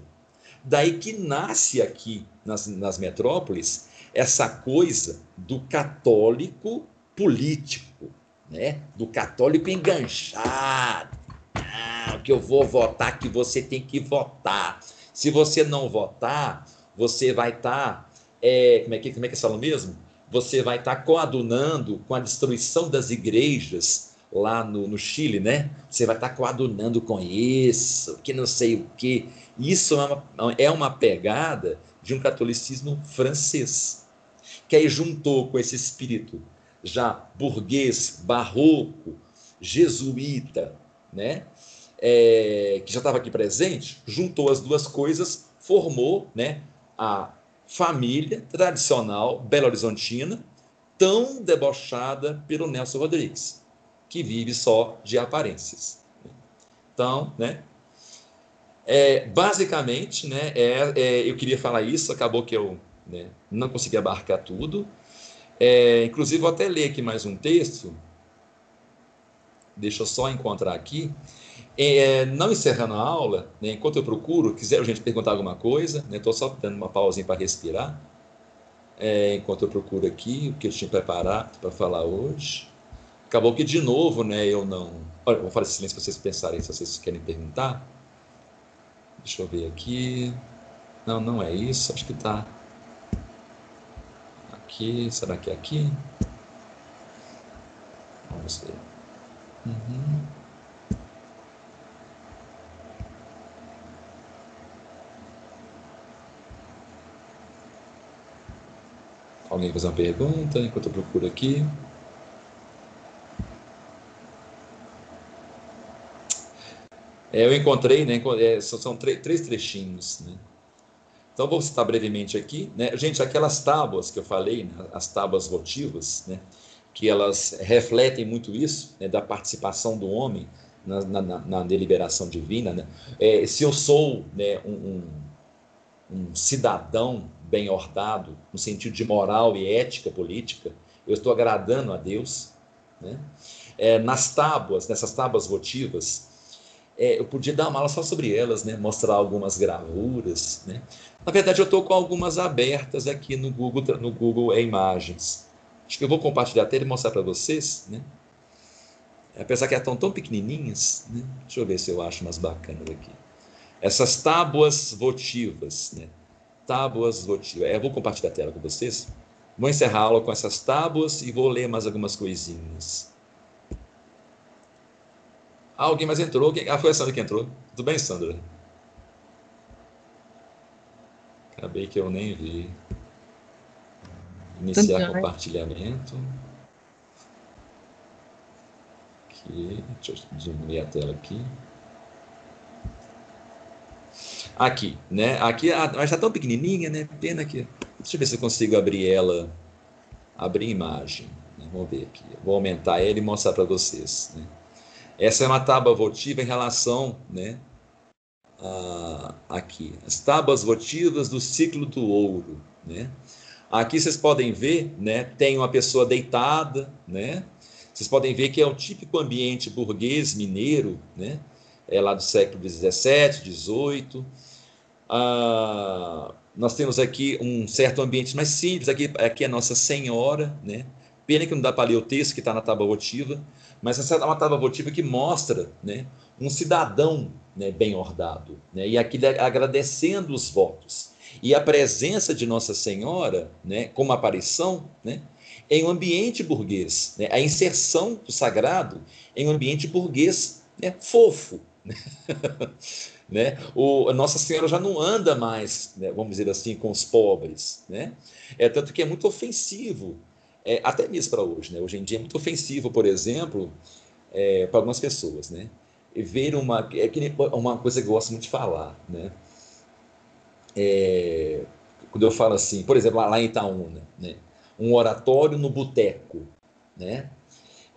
Daí que nasce aqui nas, nas metrópoles essa coisa do católico político, né? do católico enganchado. Ah, que eu vou votar, que você tem que votar. Se você não votar, você vai estar. Tá, é, como, é que, como é que esse mesmo? você vai estar coadunando com a destruição das igrejas lá no, no, Chile, né? Você vai estar coadunando com isso, que não sei o que. Isso é uma, é uma pegada de um catolicismo francês, que aí juntou com esse espírito já burguês, barroco, jesuíta, né? É, que já estava aqui presente, juntou as duas coisas, formou né, a família tradicional belo-horizontina, tão debochada pelo Nelson Rodrigues, que vive só de aparências. Então, né? É, basicamente, né, é, é, eu queria falar isso, acabou que eu né, não consegui abarcar tudo. É, inclusive, vou até ler aqui mais um texto. Deixa eu só encontrar aqui. É, não encerrando a aula, né, enquanto eu procuro, quiser gente perguntar alguma coisa, estou né, só dando uma pausinha para respirar, é, enquanto eu procuro aqui o que eu tinha preparado para falar hoje. Acabou que, de novo, né, eu não. Olha, vou fazer silêncio para vocês pensarem se vocês querem perguntar. Deixa eu ver aqui. Não, não é isso, acho que está aqui. Será que é aqui? Vamos ver. Uhum. Alguém fazer uma pergunta enquanto eu procuro aqui? É, eu encontrei, né? É, são três trechinhos, né? Então, vou citar brevemente aqui, né? Gente, aquelas tábuas que eu falei, né? as tábuas votivas, né? Que elas refletem muito isso, né? da participação do homem na, na, na deliberação divina, né? É, se eu sou né, um, um, um cidadão bem ordado, no sentido de moral e ética política, eu estou agradando a Deus. Né? É, nas tábuas, nessas tábuas votivas, é, eu podia dar uma aula só sobre elas, né? mostrar algumas gravuras. Né? Na verdade, eu estou com algumas abertas aqui no Google, no Google é Imagens. Acho que eu vou compartilhar até e mostrar para vocês. Né? Apesar que elas estão tão pequenininhas, né? deixa eu ver se eu acho umas bacanas aqui. Essas tábuas votivas, né? tábuas votivas. É, eu vou compartilhar a tela com vocês. Vou encerrar a aula com essas tábuas e vou ler mais algumas coisinhas. Ah, alguém mais entrou? Ah, foi a Sandra que entrou. Tudo bem, Sandra? Acabei que eu nem vi. Iniciar compartilhamento. Aqui, deixa eu diminuir a tela aqui. Aqui, né? Aqui, ah, mas está tão pequenininha, né? Pena que. Deixa eu ver se eu consigo abrir ela. Abrir imagem. Né? Vamos ver aqui. Vou aumentar ela e mostrar para vocês. Né? Essa é uma tábua votiva em relação, né? Ah, aqui, as tábuas votivas do ciclo do ouro, né? Aqui vocês podem ver, né? Tem uma pessoa deitada, né? Vocês podem ver que é o típico ambiente burguês mineiro, né? é lá do século XVII, XVIII. Ah, nós temos aqui um certo ambiente mais simples, aqui, aqui é Nossa Senhora, né? Pena que não dá para ler o texto que está na tábua votiva, mas essa é uma tábua votiva que mostra né, um cidadão né, bem ordado, né, e aqui agradecendo os votos. E a presença de Nossa Senhora, né, como aparição, né, em um ambiente burguês, né, a inserção do sagrado em um ambiente burguês né, fofo, né? O, Nossa Senhora já não anda mais, né, vamos dizer assim, com os pobres. Né? É tanto que é muito ofensivo, é, até mesmo para hoje. Né? Hoje em dia é muito ofensivo, por exemplo, é, para algumas pessoas. Né? Ver uma. É que uma coisa que eu gosto muito de falar. Né? É, quando eu falo assim, por exemplo, lá em Itaúna, né? um oratório no boteco. Né?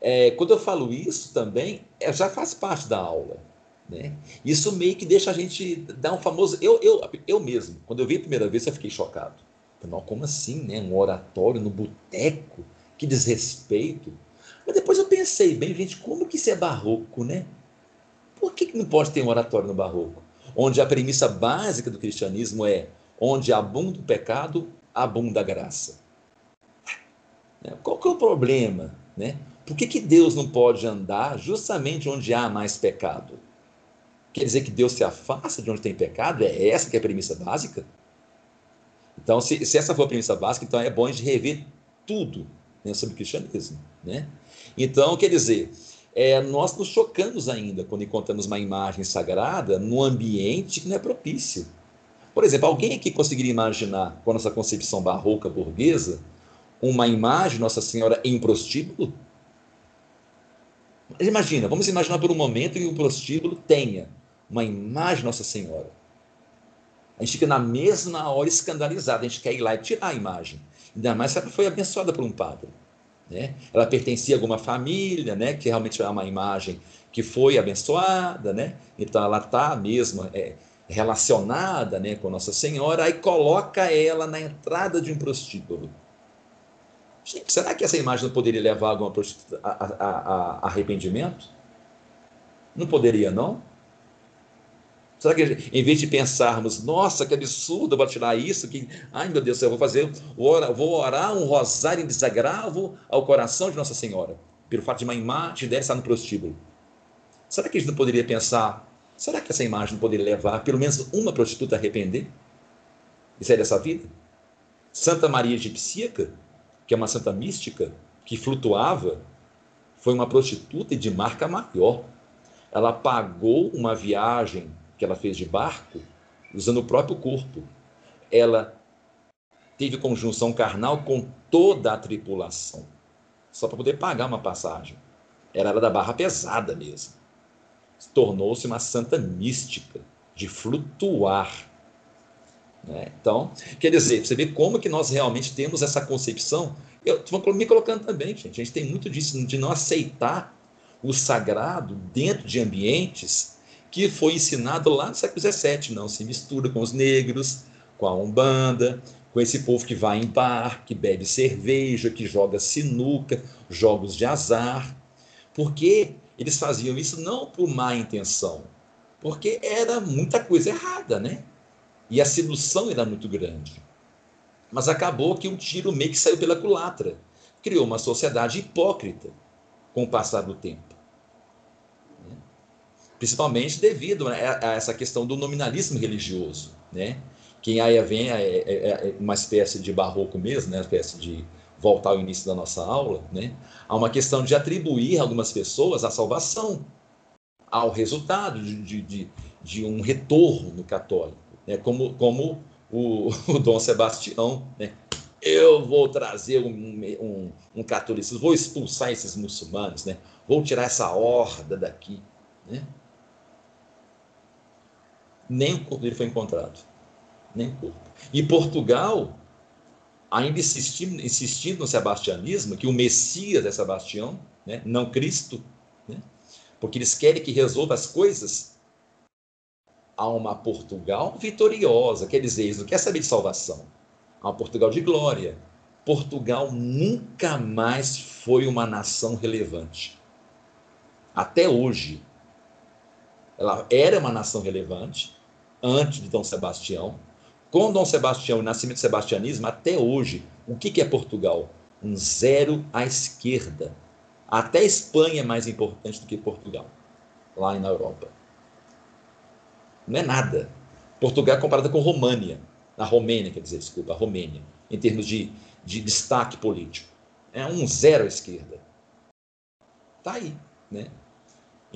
É, quando eu falo isso também, é, já faz parte da aula. Né? Isso meio que deixa a gente dar um famoso. Eu, eu, eu mesmo, quando eu vi a primeira vez, eu fiquei chocado. Não, como assim, né? Um oratório no boteco? Que desrespeito. Mas depois eu pensei, bem, gente, como que isso é barroco, né? Por que, não pode ter um oratório no barroco? Onde a premissa básica do cristianismo é onde abunda o pecado, abunda a graça. Qual que é o problema? Né? Por que, que Deus não pode andar justamente onde há mais pecado? Quer dizer que Deus se afasta de onde tem pecado? É essa que é a premissa básica? Então, se, se essa for a premissa básica, então é bom a gente rever tudo né, sobre o cristianismo. Né? Então, quer dizer, é, nós nos chocamos ainda quando encontramos uma imagem sagrada num ambiente que não é propício. Por exemplo, alguém aqui conseguiria imaginar, com a nossa concepção barroca burguesa, uma imagem Nossa Senhora em prostíbulo? Imagina, vamos imaginar por um momento que o prostíbulo tenha uma imagem Nossa Senhora. A gente fica na mesma hora escandalizado, a gente quer ir lá e tirar a imagem. Ainda mais se ela foi abençoada por um padre. Né? Ela pertencia a alguma família, né? que realmente é uma imagem que foi abençoada, né? então ela está mesmo é, relacionada né, com Nossa Senhora, aí coloca ela na entrada de um prostíbulo. Gente, será que essa imagem não poderia levar alguma a, a, a, arrependimento? Não poderia, não? Será que em vez de pensarmos, nossa, que absurdo, eu vou tirar isso, que, ai meu Deus, eu vou fazer, vou orar, um rosário em desagravo ao coração de Nossa Senhora, pelo fato de uma imagem dela estar no prostíbulo. Será que a gente não poderia pensar, será que essa imagem não poderia levar pelo menos uma prostituta a arrepender e sair dessa vida? Santa Maria Egipsíaca, que é uma santa mística, que flutuava, foi uma prostituta de marca maior. Ela pagou uma viagem que ela fez de barco usando o próprio corpo. Ela teve conjunção carnal com toda a tripulação, só para poder pagar uma passagem. Ela era da barra pesada mesmo. Tornou-se uma santa mística, de flutuar. Né? Então, quer dizer, você vê como que nós realmente temos essa concepção. Eu estou me colocando também, gente. A gente tem muito disso, de não aceitar o sagrado dentro de ambientes que foi ensinado lá no século XVII, não se mistura com os negros, com a Umbanda, com esse povo que vai em bar, que bebe cerveja, que joga sinuca, jogos de azar, porque eles faziam isso não por má intenção, porque era muita coisa errada, né? E a sedução era muito grande. Mas acabou que o tiro meio que saiu pela culatra. Criou uma sociedade hipócrita com o passar do tempo principalmente devido a, essa questão do nominalismo religioso, né? Que aí vem é, é, é, uma espécie de barroco mesmo, né? Uma espécie de voltar ao início da nossa aula, né? Há uma questão de atribuir a algumas pessoas a salvação ao resultado de, de, de um retorno católico, né? Como, como o, o Dom Sebastião, né? Eu vou trazer um, um, um catolicismo, vou expulsar esses muçulmanos, né? Vou tirar essa horda daqui, né? Nem o corpo dele foi encontrado. Nem o corpo. E Portugal, ainda insistindo, insistindo no sebastianismo, que o Messias é Sebastião, né? não Cristo, né? porque eles querem que resolva as coisas a uma Portugal vitoriosa, quer dizer, eles não querem saber de salvação, a uma Portugal de glória. Portugal nunca mais foi uma nação relevante. Até hoje. Ela era uma nação relevante, antes de Dom Sebastião. Com Dom Sebastião e o nascimento do sebastianismo, até hoje, o que é Portugal? Um zero à esquerda. Até Espanha é mais importante do que Portugal, lá na Europa. Não é nada. Portugal é comparada com România, a Romênia, quer dizer, desculpa, a Romênia, em termos de, de destaque político. É um zero à esquerda. Está aí, né?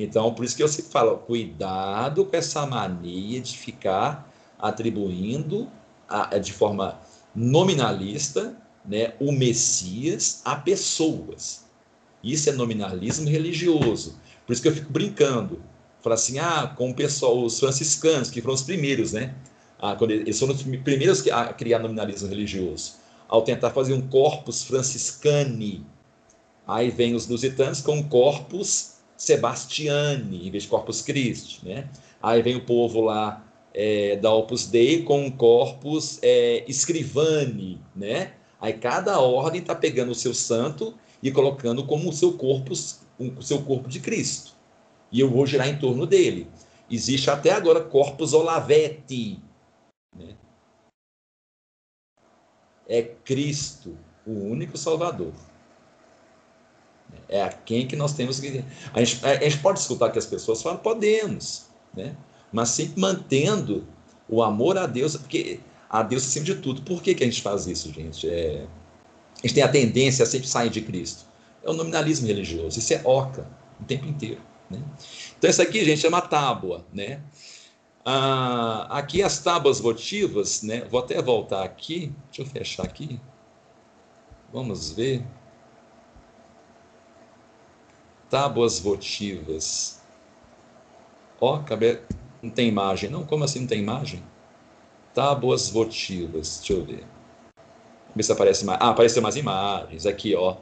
Então, por isso que eu sempre falo, cuidado com essa mania de ficar atribuindo a, de forma nominalista né, o Messias a pessoas. Isso é nominalismo religioso. Por isso que eu fico brincando. Falo assim, ah, com o pessoal, os franciscanos, que foram os primeiros, né? Ah, quando eles foram os primeiros a criar nominalismo religioso. Ao tentar fazer um corpus franciscani. Aí vem os lusitanos com corpus Sebastiani, em vez de Corpus Christi, né? Aí vem o povo lá é, da Opus Dei com Corpus é, né? Aí cada ordem está pegando o seu santo e colocando como o seu corpo, o seu corpo de Cristo. E eu vou girar em torno dele. Existe até agora Corpus Olavete, né? É Cristo, o único Salvador. É a quem que nós temos que. A gente, a gente pode escutar que as pessoas falam, podemos, né? mas sempre mantendo o amor a Deus, porque a Deus acima de tudo. Por que, que a gente faz isso, gente? É, a gente tem a tendência a sempre sair de Cristo. É o nominalismo religioso, isso é oca o tempo inteiro. Né? Então, isso aqui, gente, chama tábua. Né? Ah, aqui as tábuas votivas, né? vou até voltar aqui, deixa eu fechar aqui. Vamos ver tábuas votivas. Ó, oh, cabe... não tem imagem. Não, como assim não tem imagem? Tábuas votivas. Deixa eu ver. Ver se aparece mais. Ah, apareceu mais imagens. Aqui, ó.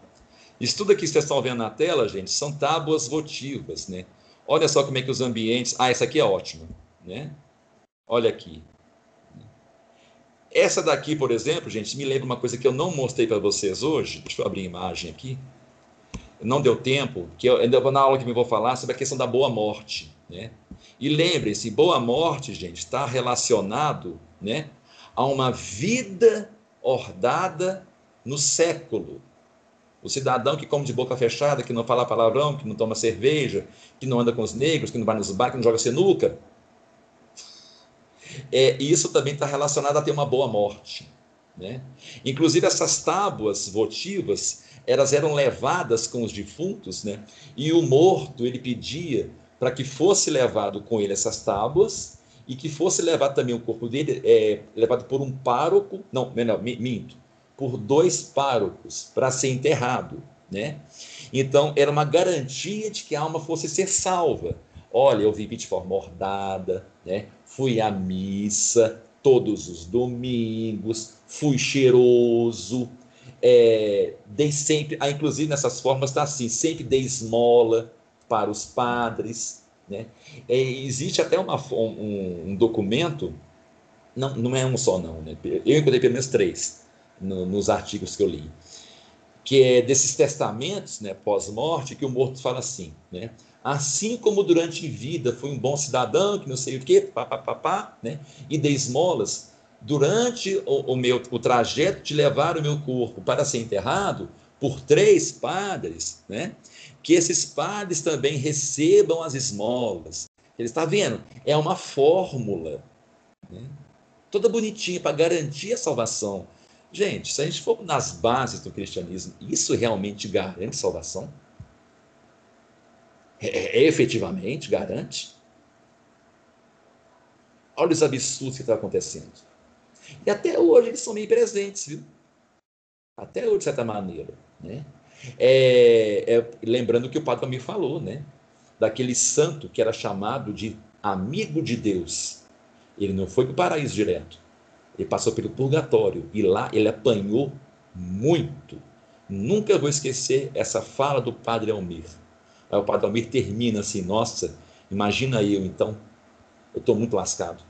Isso tudo aqui que vocês estão vendo na tela, gente, são tábuas votivas, né? Olha só como é que os ambientes. Ah, essa aqui é ótima, né? Olha aqui. Essa daqui, por exemplo, gente, me lembra uma coisa que eu não mostrei para vocês hoje. Deixa eu abrir a imagem aqui não deu tempo, que eu na aula que me vou falar sobre a questão da boa morte, né? E lembrem-se, boa morte, gente, está relacionado né, a uma vida ordada no século. O cidadão que come de boca fechada, que não fala palavrão, que não toma cerveja, que não anda com os negros, que não vai nos bar, que não joga sinuca. É, isso também está relacionado a ter uma boa morte. Né? Inclusive, essas tábuas votivas, elas eram levadas com os defuntos, né? e o morto, ele pedia para que fosse levado com ele essas tábuas, e que fosse levado também o corpo dele, é, levado por um pároco, não, não, minto, por dois párocos para ser enterrado, né? Então era uma garantia de que a alma fosse ser salva. Olha, eu vivi de forma ordada, né? Fui à missa todos os domingos, fui cheiroso, é, dei sempre, ah, inclusive nessas formas está assim, sempre dei esmola para os padres, né? É, existe até uma, um, um, documento, não, não é um só não, né? Eu encontrei pelo menos três, no, nos artigos que eu li, que é desses testamentos, né, pós-morte, que o morto fala assim, né, assim como durante vida fui um bom cidadão, que não sei o quê, pá, né, e dei esmolas, durante o, o, meu o trajeto de levar o meu corpo para ser enterrado por três padres, né, que esses padres também recebam as esmolas. Ele está vendo? É uma fórmula, né, toda bonitinha para garantir a salvação Gente, se a gente for nas bases do cristianismo, isso realmente garante salvação? É, é, efetivamente garante? Olha os absurdos que estão acontecendo. E até hoje eles são meio presentes, viu? Até hoje, de certa maneira. Né? É, é, lembrando que o Padre me falou, né? Daquele santo que era chamado de amigo de Deus. Ele não foi para o paraíso direto ele passou pelo purgatório e lá ele apanhou muito. Nunca vou esquecer essa fala do padre Almir. Aí o padre Almir termina assim: Nossa, imagina eu então, eu estou muito lascado.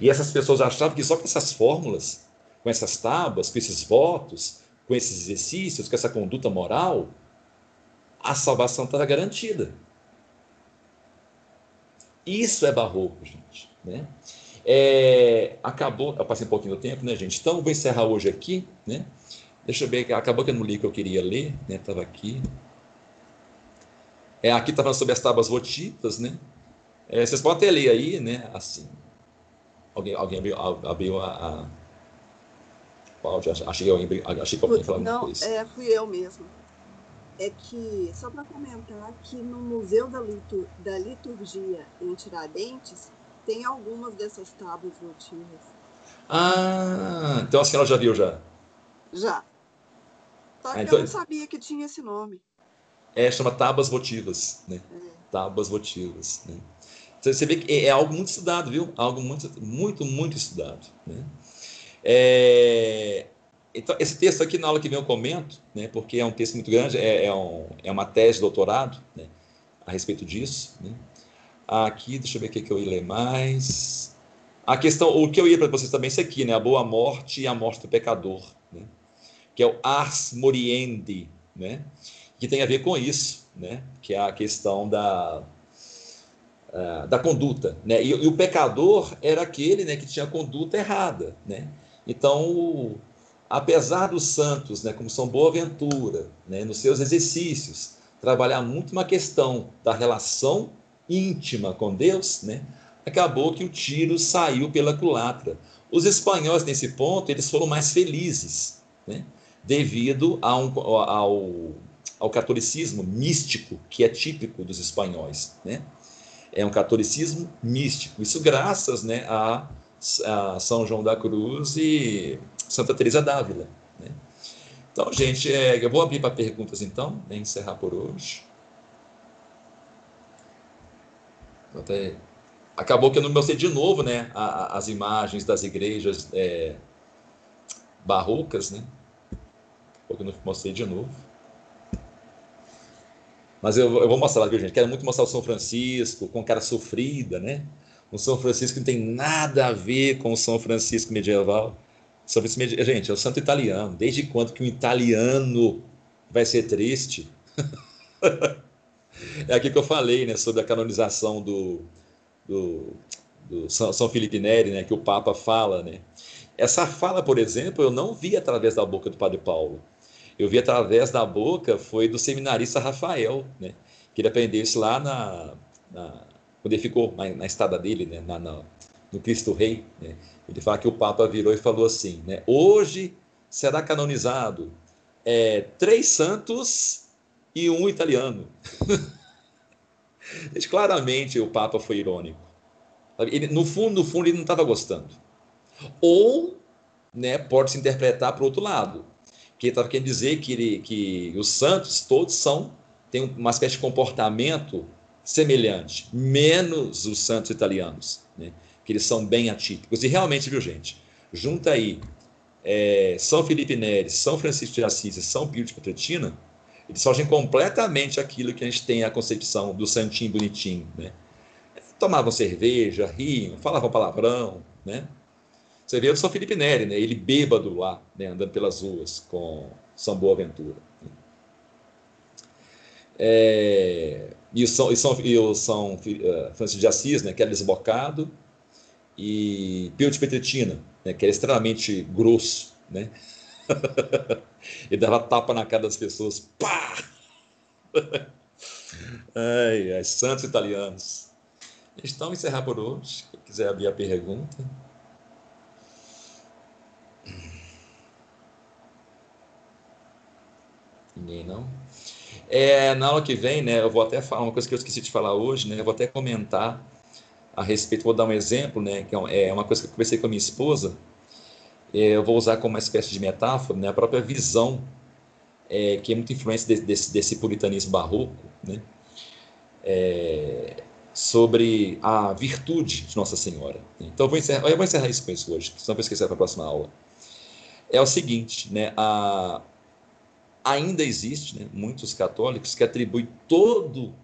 E essas pessoas achavam que só com essas fórmulas, com essas tábuas, com esses votos, com esses exercícios, com essa conduta moral, a salvação estava garantida. Isso é barroco, gente. Né? É, acabou, eu passei um pouquinho do tempo, né, gente? Então, vou encerrar hoje aqui, né? Deixa eu ver, acabou que eu não li o que eu queria ler, né? Estava aqui. É, aqui estava sobre as tábuas votivas, né? É, vocês podem até ler aí, né? Assim. Alguém, alguém abriu, abriu a, a... Achei, alguém, achei que alguém falou Não, é, fui eu mesmo. É que, só para comentar, que no Museu da, Litur, da Liturgia em Tiradentes, tem algumas dessas tábuas votivas. Ah, então a senhora já viu já? Já. Só que ah, então... eu não sabia que tinha esse nome. É, chama tábuas votivas, né? É. Tábuas votivas, né? Você vê que é, é algo muito estudado, viu? Algo muito, muito, muito estudado, né? É... Então, esse texto aqui, na aula que vem, eu comento, né? Porque é um texto muito grande, é, é, um, é uma tese de doutorado, né? A respeito disso, né? Aqui, deixa eu ver o que eu ia ler mais. A questão, o que eu ia para vocês também, isso aqui, né? A boa morte e a morte do pecador, né? Que é o ars moriendi, né? Que tem a ver com isso, né? Que é a questão da, uh, da conduta, né? E, e, o pecador era aquele, né? Que tinha conduta errada, né? Então, apesar dos santos, né? Como São Boaventura, né? Nos seus exercícios, trabalhar muito uma questão da relação íntima com Deus, né? acabou que o tiro saiu pela culatra. Os espanhóis, nesse ponto, eles foram mais felizes, né? devido a um, ao, ao catolicismo místico, que é típico dos espanhóis. Né? É um catolicismo místico. Isso graças né, a, a São João da Cruz e Santa Teresa d'Ávila. Né? Então, gente, é, eu vou abrir para perguntas, então, e encerrar por hoje. Até acabou que eu não mostrei de novo, né, as imagens das igrejas é, barrocas, né? Porque eu não mostrei de novo. Mas eu, eu vou mostrar, viu, gente? Quero muito mostrar o São Francisco com cara sofrida, né? Um São Francisco não tem nada a ver com o São Francisco medieval. São Francisco gente, é o santo italiano. Desde quando que um italiano vai ser triste? É aqui que eu falei, né, sobre a canonização do, do, do São, São Felipe Neri, né, que o Papa fala, né. Essa fala, por exemplo, eu não vi através da boca do Padre Paulo. Eu vi através da boca foi do seminarista Rafael, né, que ele aprendeu isso lá na, na quando ele ficou na, na estada dele, né, na, na, no Cristo Rei. Né, ele fala que o Papa virou e falou assim, né, hoje será canonizado é, três santos e um italiano. claramente o Papa foi irônico. Ele, no fundo, no fundo, ele não estava gostando. Ou, né, pode se interpretar para o outro lado, que estava querendo dizer que, ele, que os santos todos são têm uma espécie de comportamento semelhante, menos os santos italianos, né, que eles são bem atípicos. E realmente, viu, gente, junta aí é, São Felipe Neri, São Francisco de Assis e São Pio de Petretina, eles fogem completamente aquilo que a gente tem a concepção do santinho bonitinho, né? Tomavam cerveja, riam, falavam palavrão, né? Você vê o São Felipe Neri, né? Ele bêbado lá, né? andando pelas ruas com São Boaventura. É, e o São, e São, e o São uh, Francisco de Assis, né? Que era desbocado, e Pio de Petretina, né, que era extremamente grosso, né? e dava tapa na cara das pessoas. Pá! ai, ai, santos italianos. Então, encerrar por hoje. Quem quiser abrir a pergunta. Ninguém não? É, na aula que vem, né, eu vou até falar uma coisa que eu esqueci de falar hoje, né, eu vou até comentar a respeito, vou dar um exemplo, né, que é, é uma coisa que eu conversei com a minha esposa, é, eu vou usar como uma espécie de metáfora, né, a própria visão, é, que é muito influência desse, desse, desse puritanismo barroco, né, é, sobre a virtude de Nossa Senhora. Então, eu vou encerrar, eu vou encerrar isso com isso hoje, senão eu vou esquecer para a próxima aula. É o seguinte, né, a, ainda existe né, muitos católicos que atribuem todo,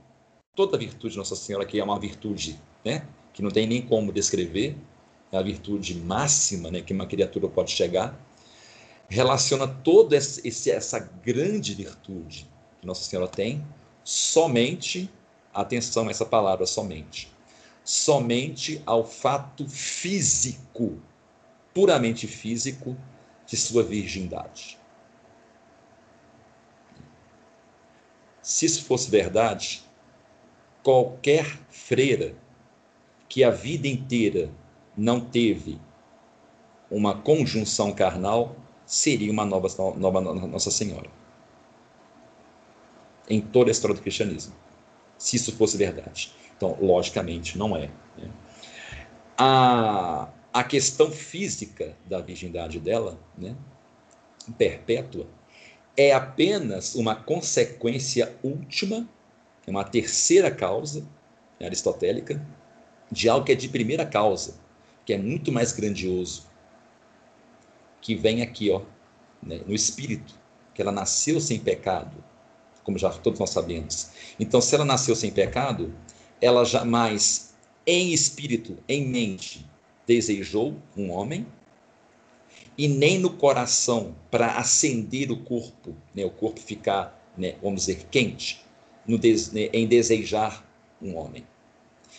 toda a virtude de Nossa Senhora, que é uma virtude né, que não tem nem como descrever, é a virtude máxima né, que uma criatura pode chegar, relaciona toda essa grande virtude que Nossa Senhora tem somente, atenção a essa palavra, somente, somente ao fato físico, puramente físico, de sua virgindade. Se isso fosse verdade, qualquer freira que a vida inteira não teve uma conjunção carnal, seria uma nova, nova Nossa Senhora. Em toda a história do cristianismo. Se isso fosse verdade. Então, logicamente, não é. Né? A, a questão física da virgindade dela, né, perpétua, é apenas uma consequência última, é uma terceira causa aristotélica, de algo que é de primeira causa, que é muito mais grandioso, que vem aqui, ó, né, no espírito, que ela nasceu sem pecado, como já todos nós sabemos. Então, se ela nasceu sem pecado, ela jamais, em espírito, em mente, desejou um homem, e nem no coração para acender o corpo, né, o corpo ficar, né, vamos dizer, quente, des, né, em desejar um homem.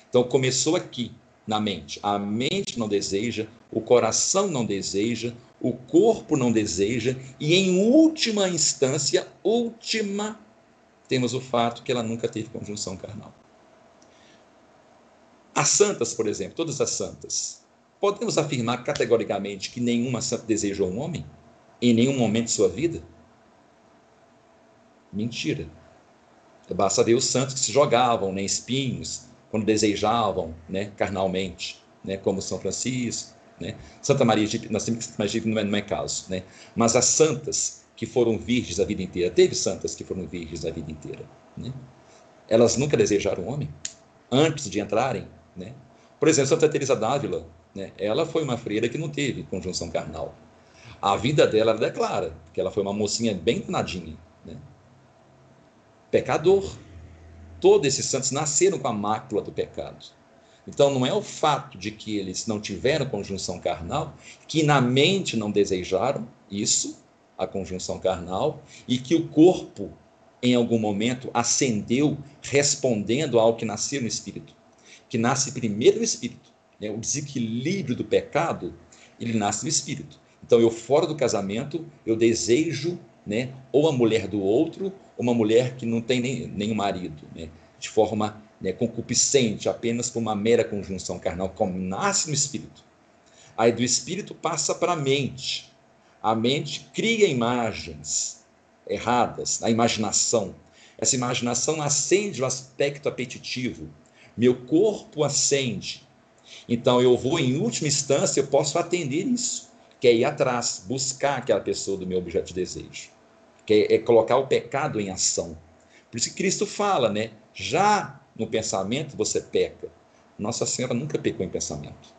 Então começou aqui na mente. A mente não deseja, o coração não deseja, o corpo não deseja e em última instância, última, temos o fato que ela nunca teve conjunção carnal. As santas, por exemplo, todas as santas, podemos afirmar categoricamente que nenhuma santa desejou um homem em nenhum momento de sua vida? Mentira. Basta ver os santos que se jogavam né, espinhos, quando desejavam, né, carnalmente, né, como São Francisco, né, Santa Maria de nós temos que imaginar que não é, não é caso, né, mas as santas que foram virgens a vida inteira, teve santas que foram virgens a vida inteira, né, elas nunca desejaram homem antes de entrarem, né. Por exemplo, Santa Teresa d'Ávila, né, ela foi uma freira que não teve conjunção carnal. A vida dela declara que ela foi uma mocinha bem danadinha, né, pecador, todos esses santos nasceram com a mácula do pecado. Então, não é o fato de que eles não tiveram conjunção carnal, que na mente não desejaram isso, a conjunção carnal, e que o corpo em algum momento, ascendeu respondendo ao que nascia no espírito, que nasce primeiro no espírito. Né? O desequilíbrio do pecado, ele nasce no espírito. Então, eu fora do casamento, eu desejo né, ou a mulher do outro, ou uma mulher que não tem nem, nem marido, né, de forma né, concupiscente, apenas por uma mera conjunção carnal, como nasce no espírito. Aí do espírito passa para a mente. A mente cria imagens erradas, a imaginação. Essa imaginação acende o aspecto apetitivo. Meu corpo acende. Então eu vou, em última instância, eu posso atender isso, que é ir atrás, buscar aquela pessoa do meu objeto de desejo, que é, é colocar o pecado em ação. Por isso que Cristo fala, né? Já no pensamento você peca. Nossa Senhora nunca pecou em pensamento.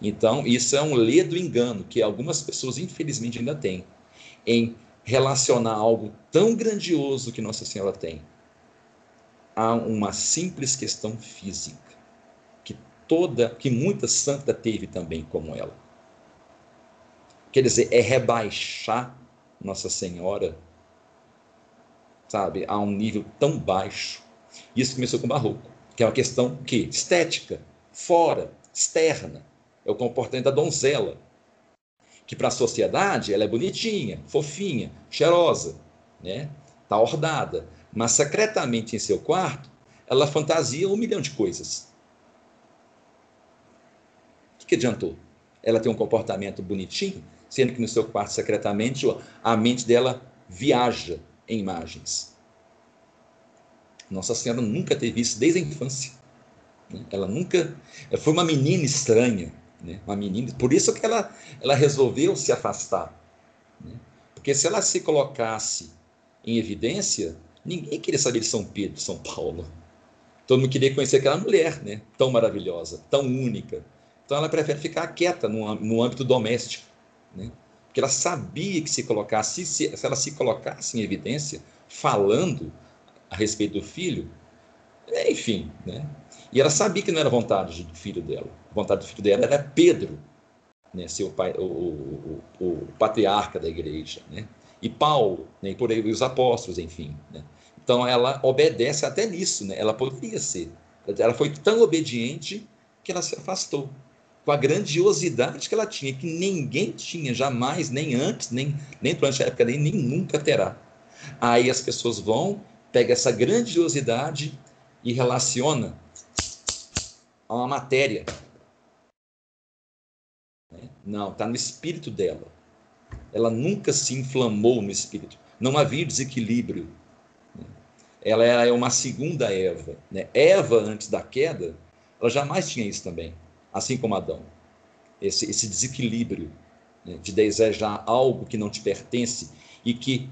Então, isso é um ledo engano que algumas pessoas, infelizmente, ainda têm em relacionar algo tão grandioso que Nossa Senhora tem a uma simples questão física toda, que muita santa teve também como ela. Quer dizer, é rebaixar Nossa Senhora, sabe, a um nível tão baixo. Isso começou com o Barroco, que é uma questão que estética, fora, externa, é o comportamento da donzela que para a sociedade ela é bonitinha, fofinha, cheirosa, né? Tá ordada, mas secretamente em seu quarto ela fantasia um milhão de coisas. Que, adiantou? Ela tem um comportamento bonitinho, sendo que no seu quarto secretamente a mente dela viaja em imagens. Nossa Senhora nunca teve isso desde a infância. Né? Ela nunca. Ela foi uma menina estranha né? uma menina. Por isso que ela, ela resolveu se afastar. Né? Porque se ela se colocasse em evidência, ninguém queria saber de São Pedro, São Paulo. Todo mundo queria conhecer aquela mulher, né? tão maravilhosa, tão única. Então ela prefere ficar quieta no, no âmbito doméstico. Né? Porque ela sabia que se colocasse, se, se ela se colocasse em evidência, falando a respeito do filho, enfim, né? E ela sabia que não era vontade do filho dela. A vontade do filho dela era Pedro, né, seu pai, o, o, o, o patriarca da igreja, né? E Paulo, né, e por aí os apóstolos, enfim. Né? Então ela obedece até nisso, né? Ela poderia ser. Ela foi tão obediente que ela se afastou com a grandiosidade que ela tinha, que ninguém tinha jamais, nem antes, nem, nem durante a época, nem, nem nunca terá. Aí as pessoas vão, pegam essa grandiosidade e relaciona a uma matéria. Não, está no espírito dela. Ela nunca se inflamou no espírito. Não havia desequilíbrio. Ela é uma segunda Eva. Né? Eva, antes da queda, ela jamais tinha isso também, assim como Adão. Esse, esse desequilíbrio né? de desejar algo que não te pertence e que,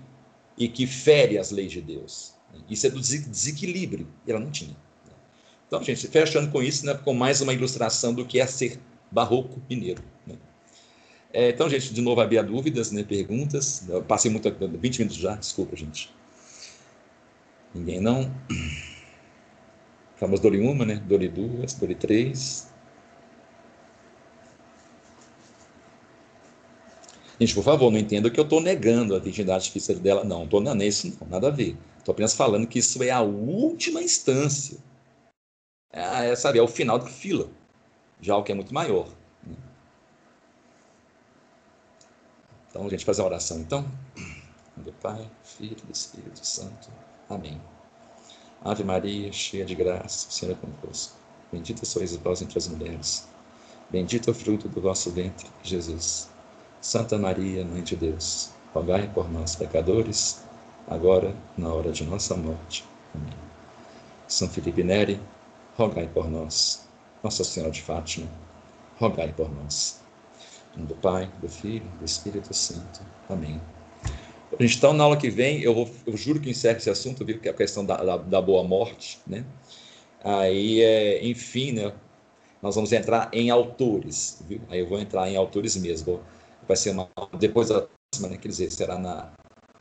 e que fere as leis de Deus. Isso é do desequilíbrio. E ela não tinha. Então, gente, fechando com isso, né, com mais uma ilustração do que é ser barroco mineiro. Né? É, então, gente, de novo havia dúvidas, né, perguntas. Eu passei muito, 20 minutos já, desculpa, gente. Ninguém não. Famoso Dori uma, né? Dori duas, Dori três. Gente, por favor, não entenda que eu estou negando a virgindade física dela. Não, não estou nem isso, não, nada a ver. Estou apenas falando que isso é a última instância é, é, sabe, é o final da fila, já o que é muito maior. Então, gente faz a oração, então. Do Pai, Filho e Espírito Santo. Amém. Ave Maria, cheia de graça, o Senhor é convosco. Bendita sois vós entre as mulheres. Bendito é o fruto do vosso ventre, Jesus. Santa Maria, Mãe de Deus, rogai por nós, pecadores, agora na hora de nossa morte. Amém. São Felipe Neri, rogai por nós. Nossa Senhora de Fátima, rogai por nós. Em do Pai, do Filho, do Espírito Santo. Amém. Então, na aula que vem, eu, vou, eu juro que encerro esse assunto, viu, que é a questão da, da, da boa morte, né? Aí, é, enfim, né? Nós vamos entrar em autores, viu? Aí eu vou entrar em autores mesmo vai ser uma, depois da próxima, né, quer dizer, será na,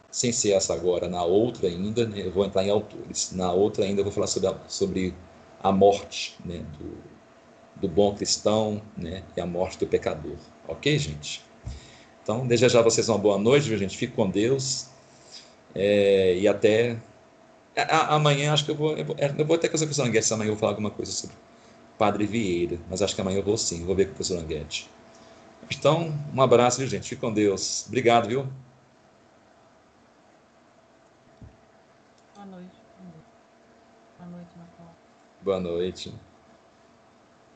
sem ser essa agora, na outra ainda, né, eu vou entrar em autores, na outra ainda eu vou falar sobre a, sobre a morte né, do, do bom cristão né, e a morte do pecador, ok, gente? Então, desejar a vocês uma boa noite, viu, gente? Fique com Deus é, e até a, amanhã, acho que eu vou, eu vou, é, eu vou até com o professor Anguete, amanhã eu vou falar alguma coisa sobre Padre Vieira, mas acho que amanhã eu vou sim, vou ver com o professor Anguete. Então, um abraço, viu, gente? Fique com Deus. Obrigado, viu? Boa noite. Boa noite, Marcelo. Boa noite.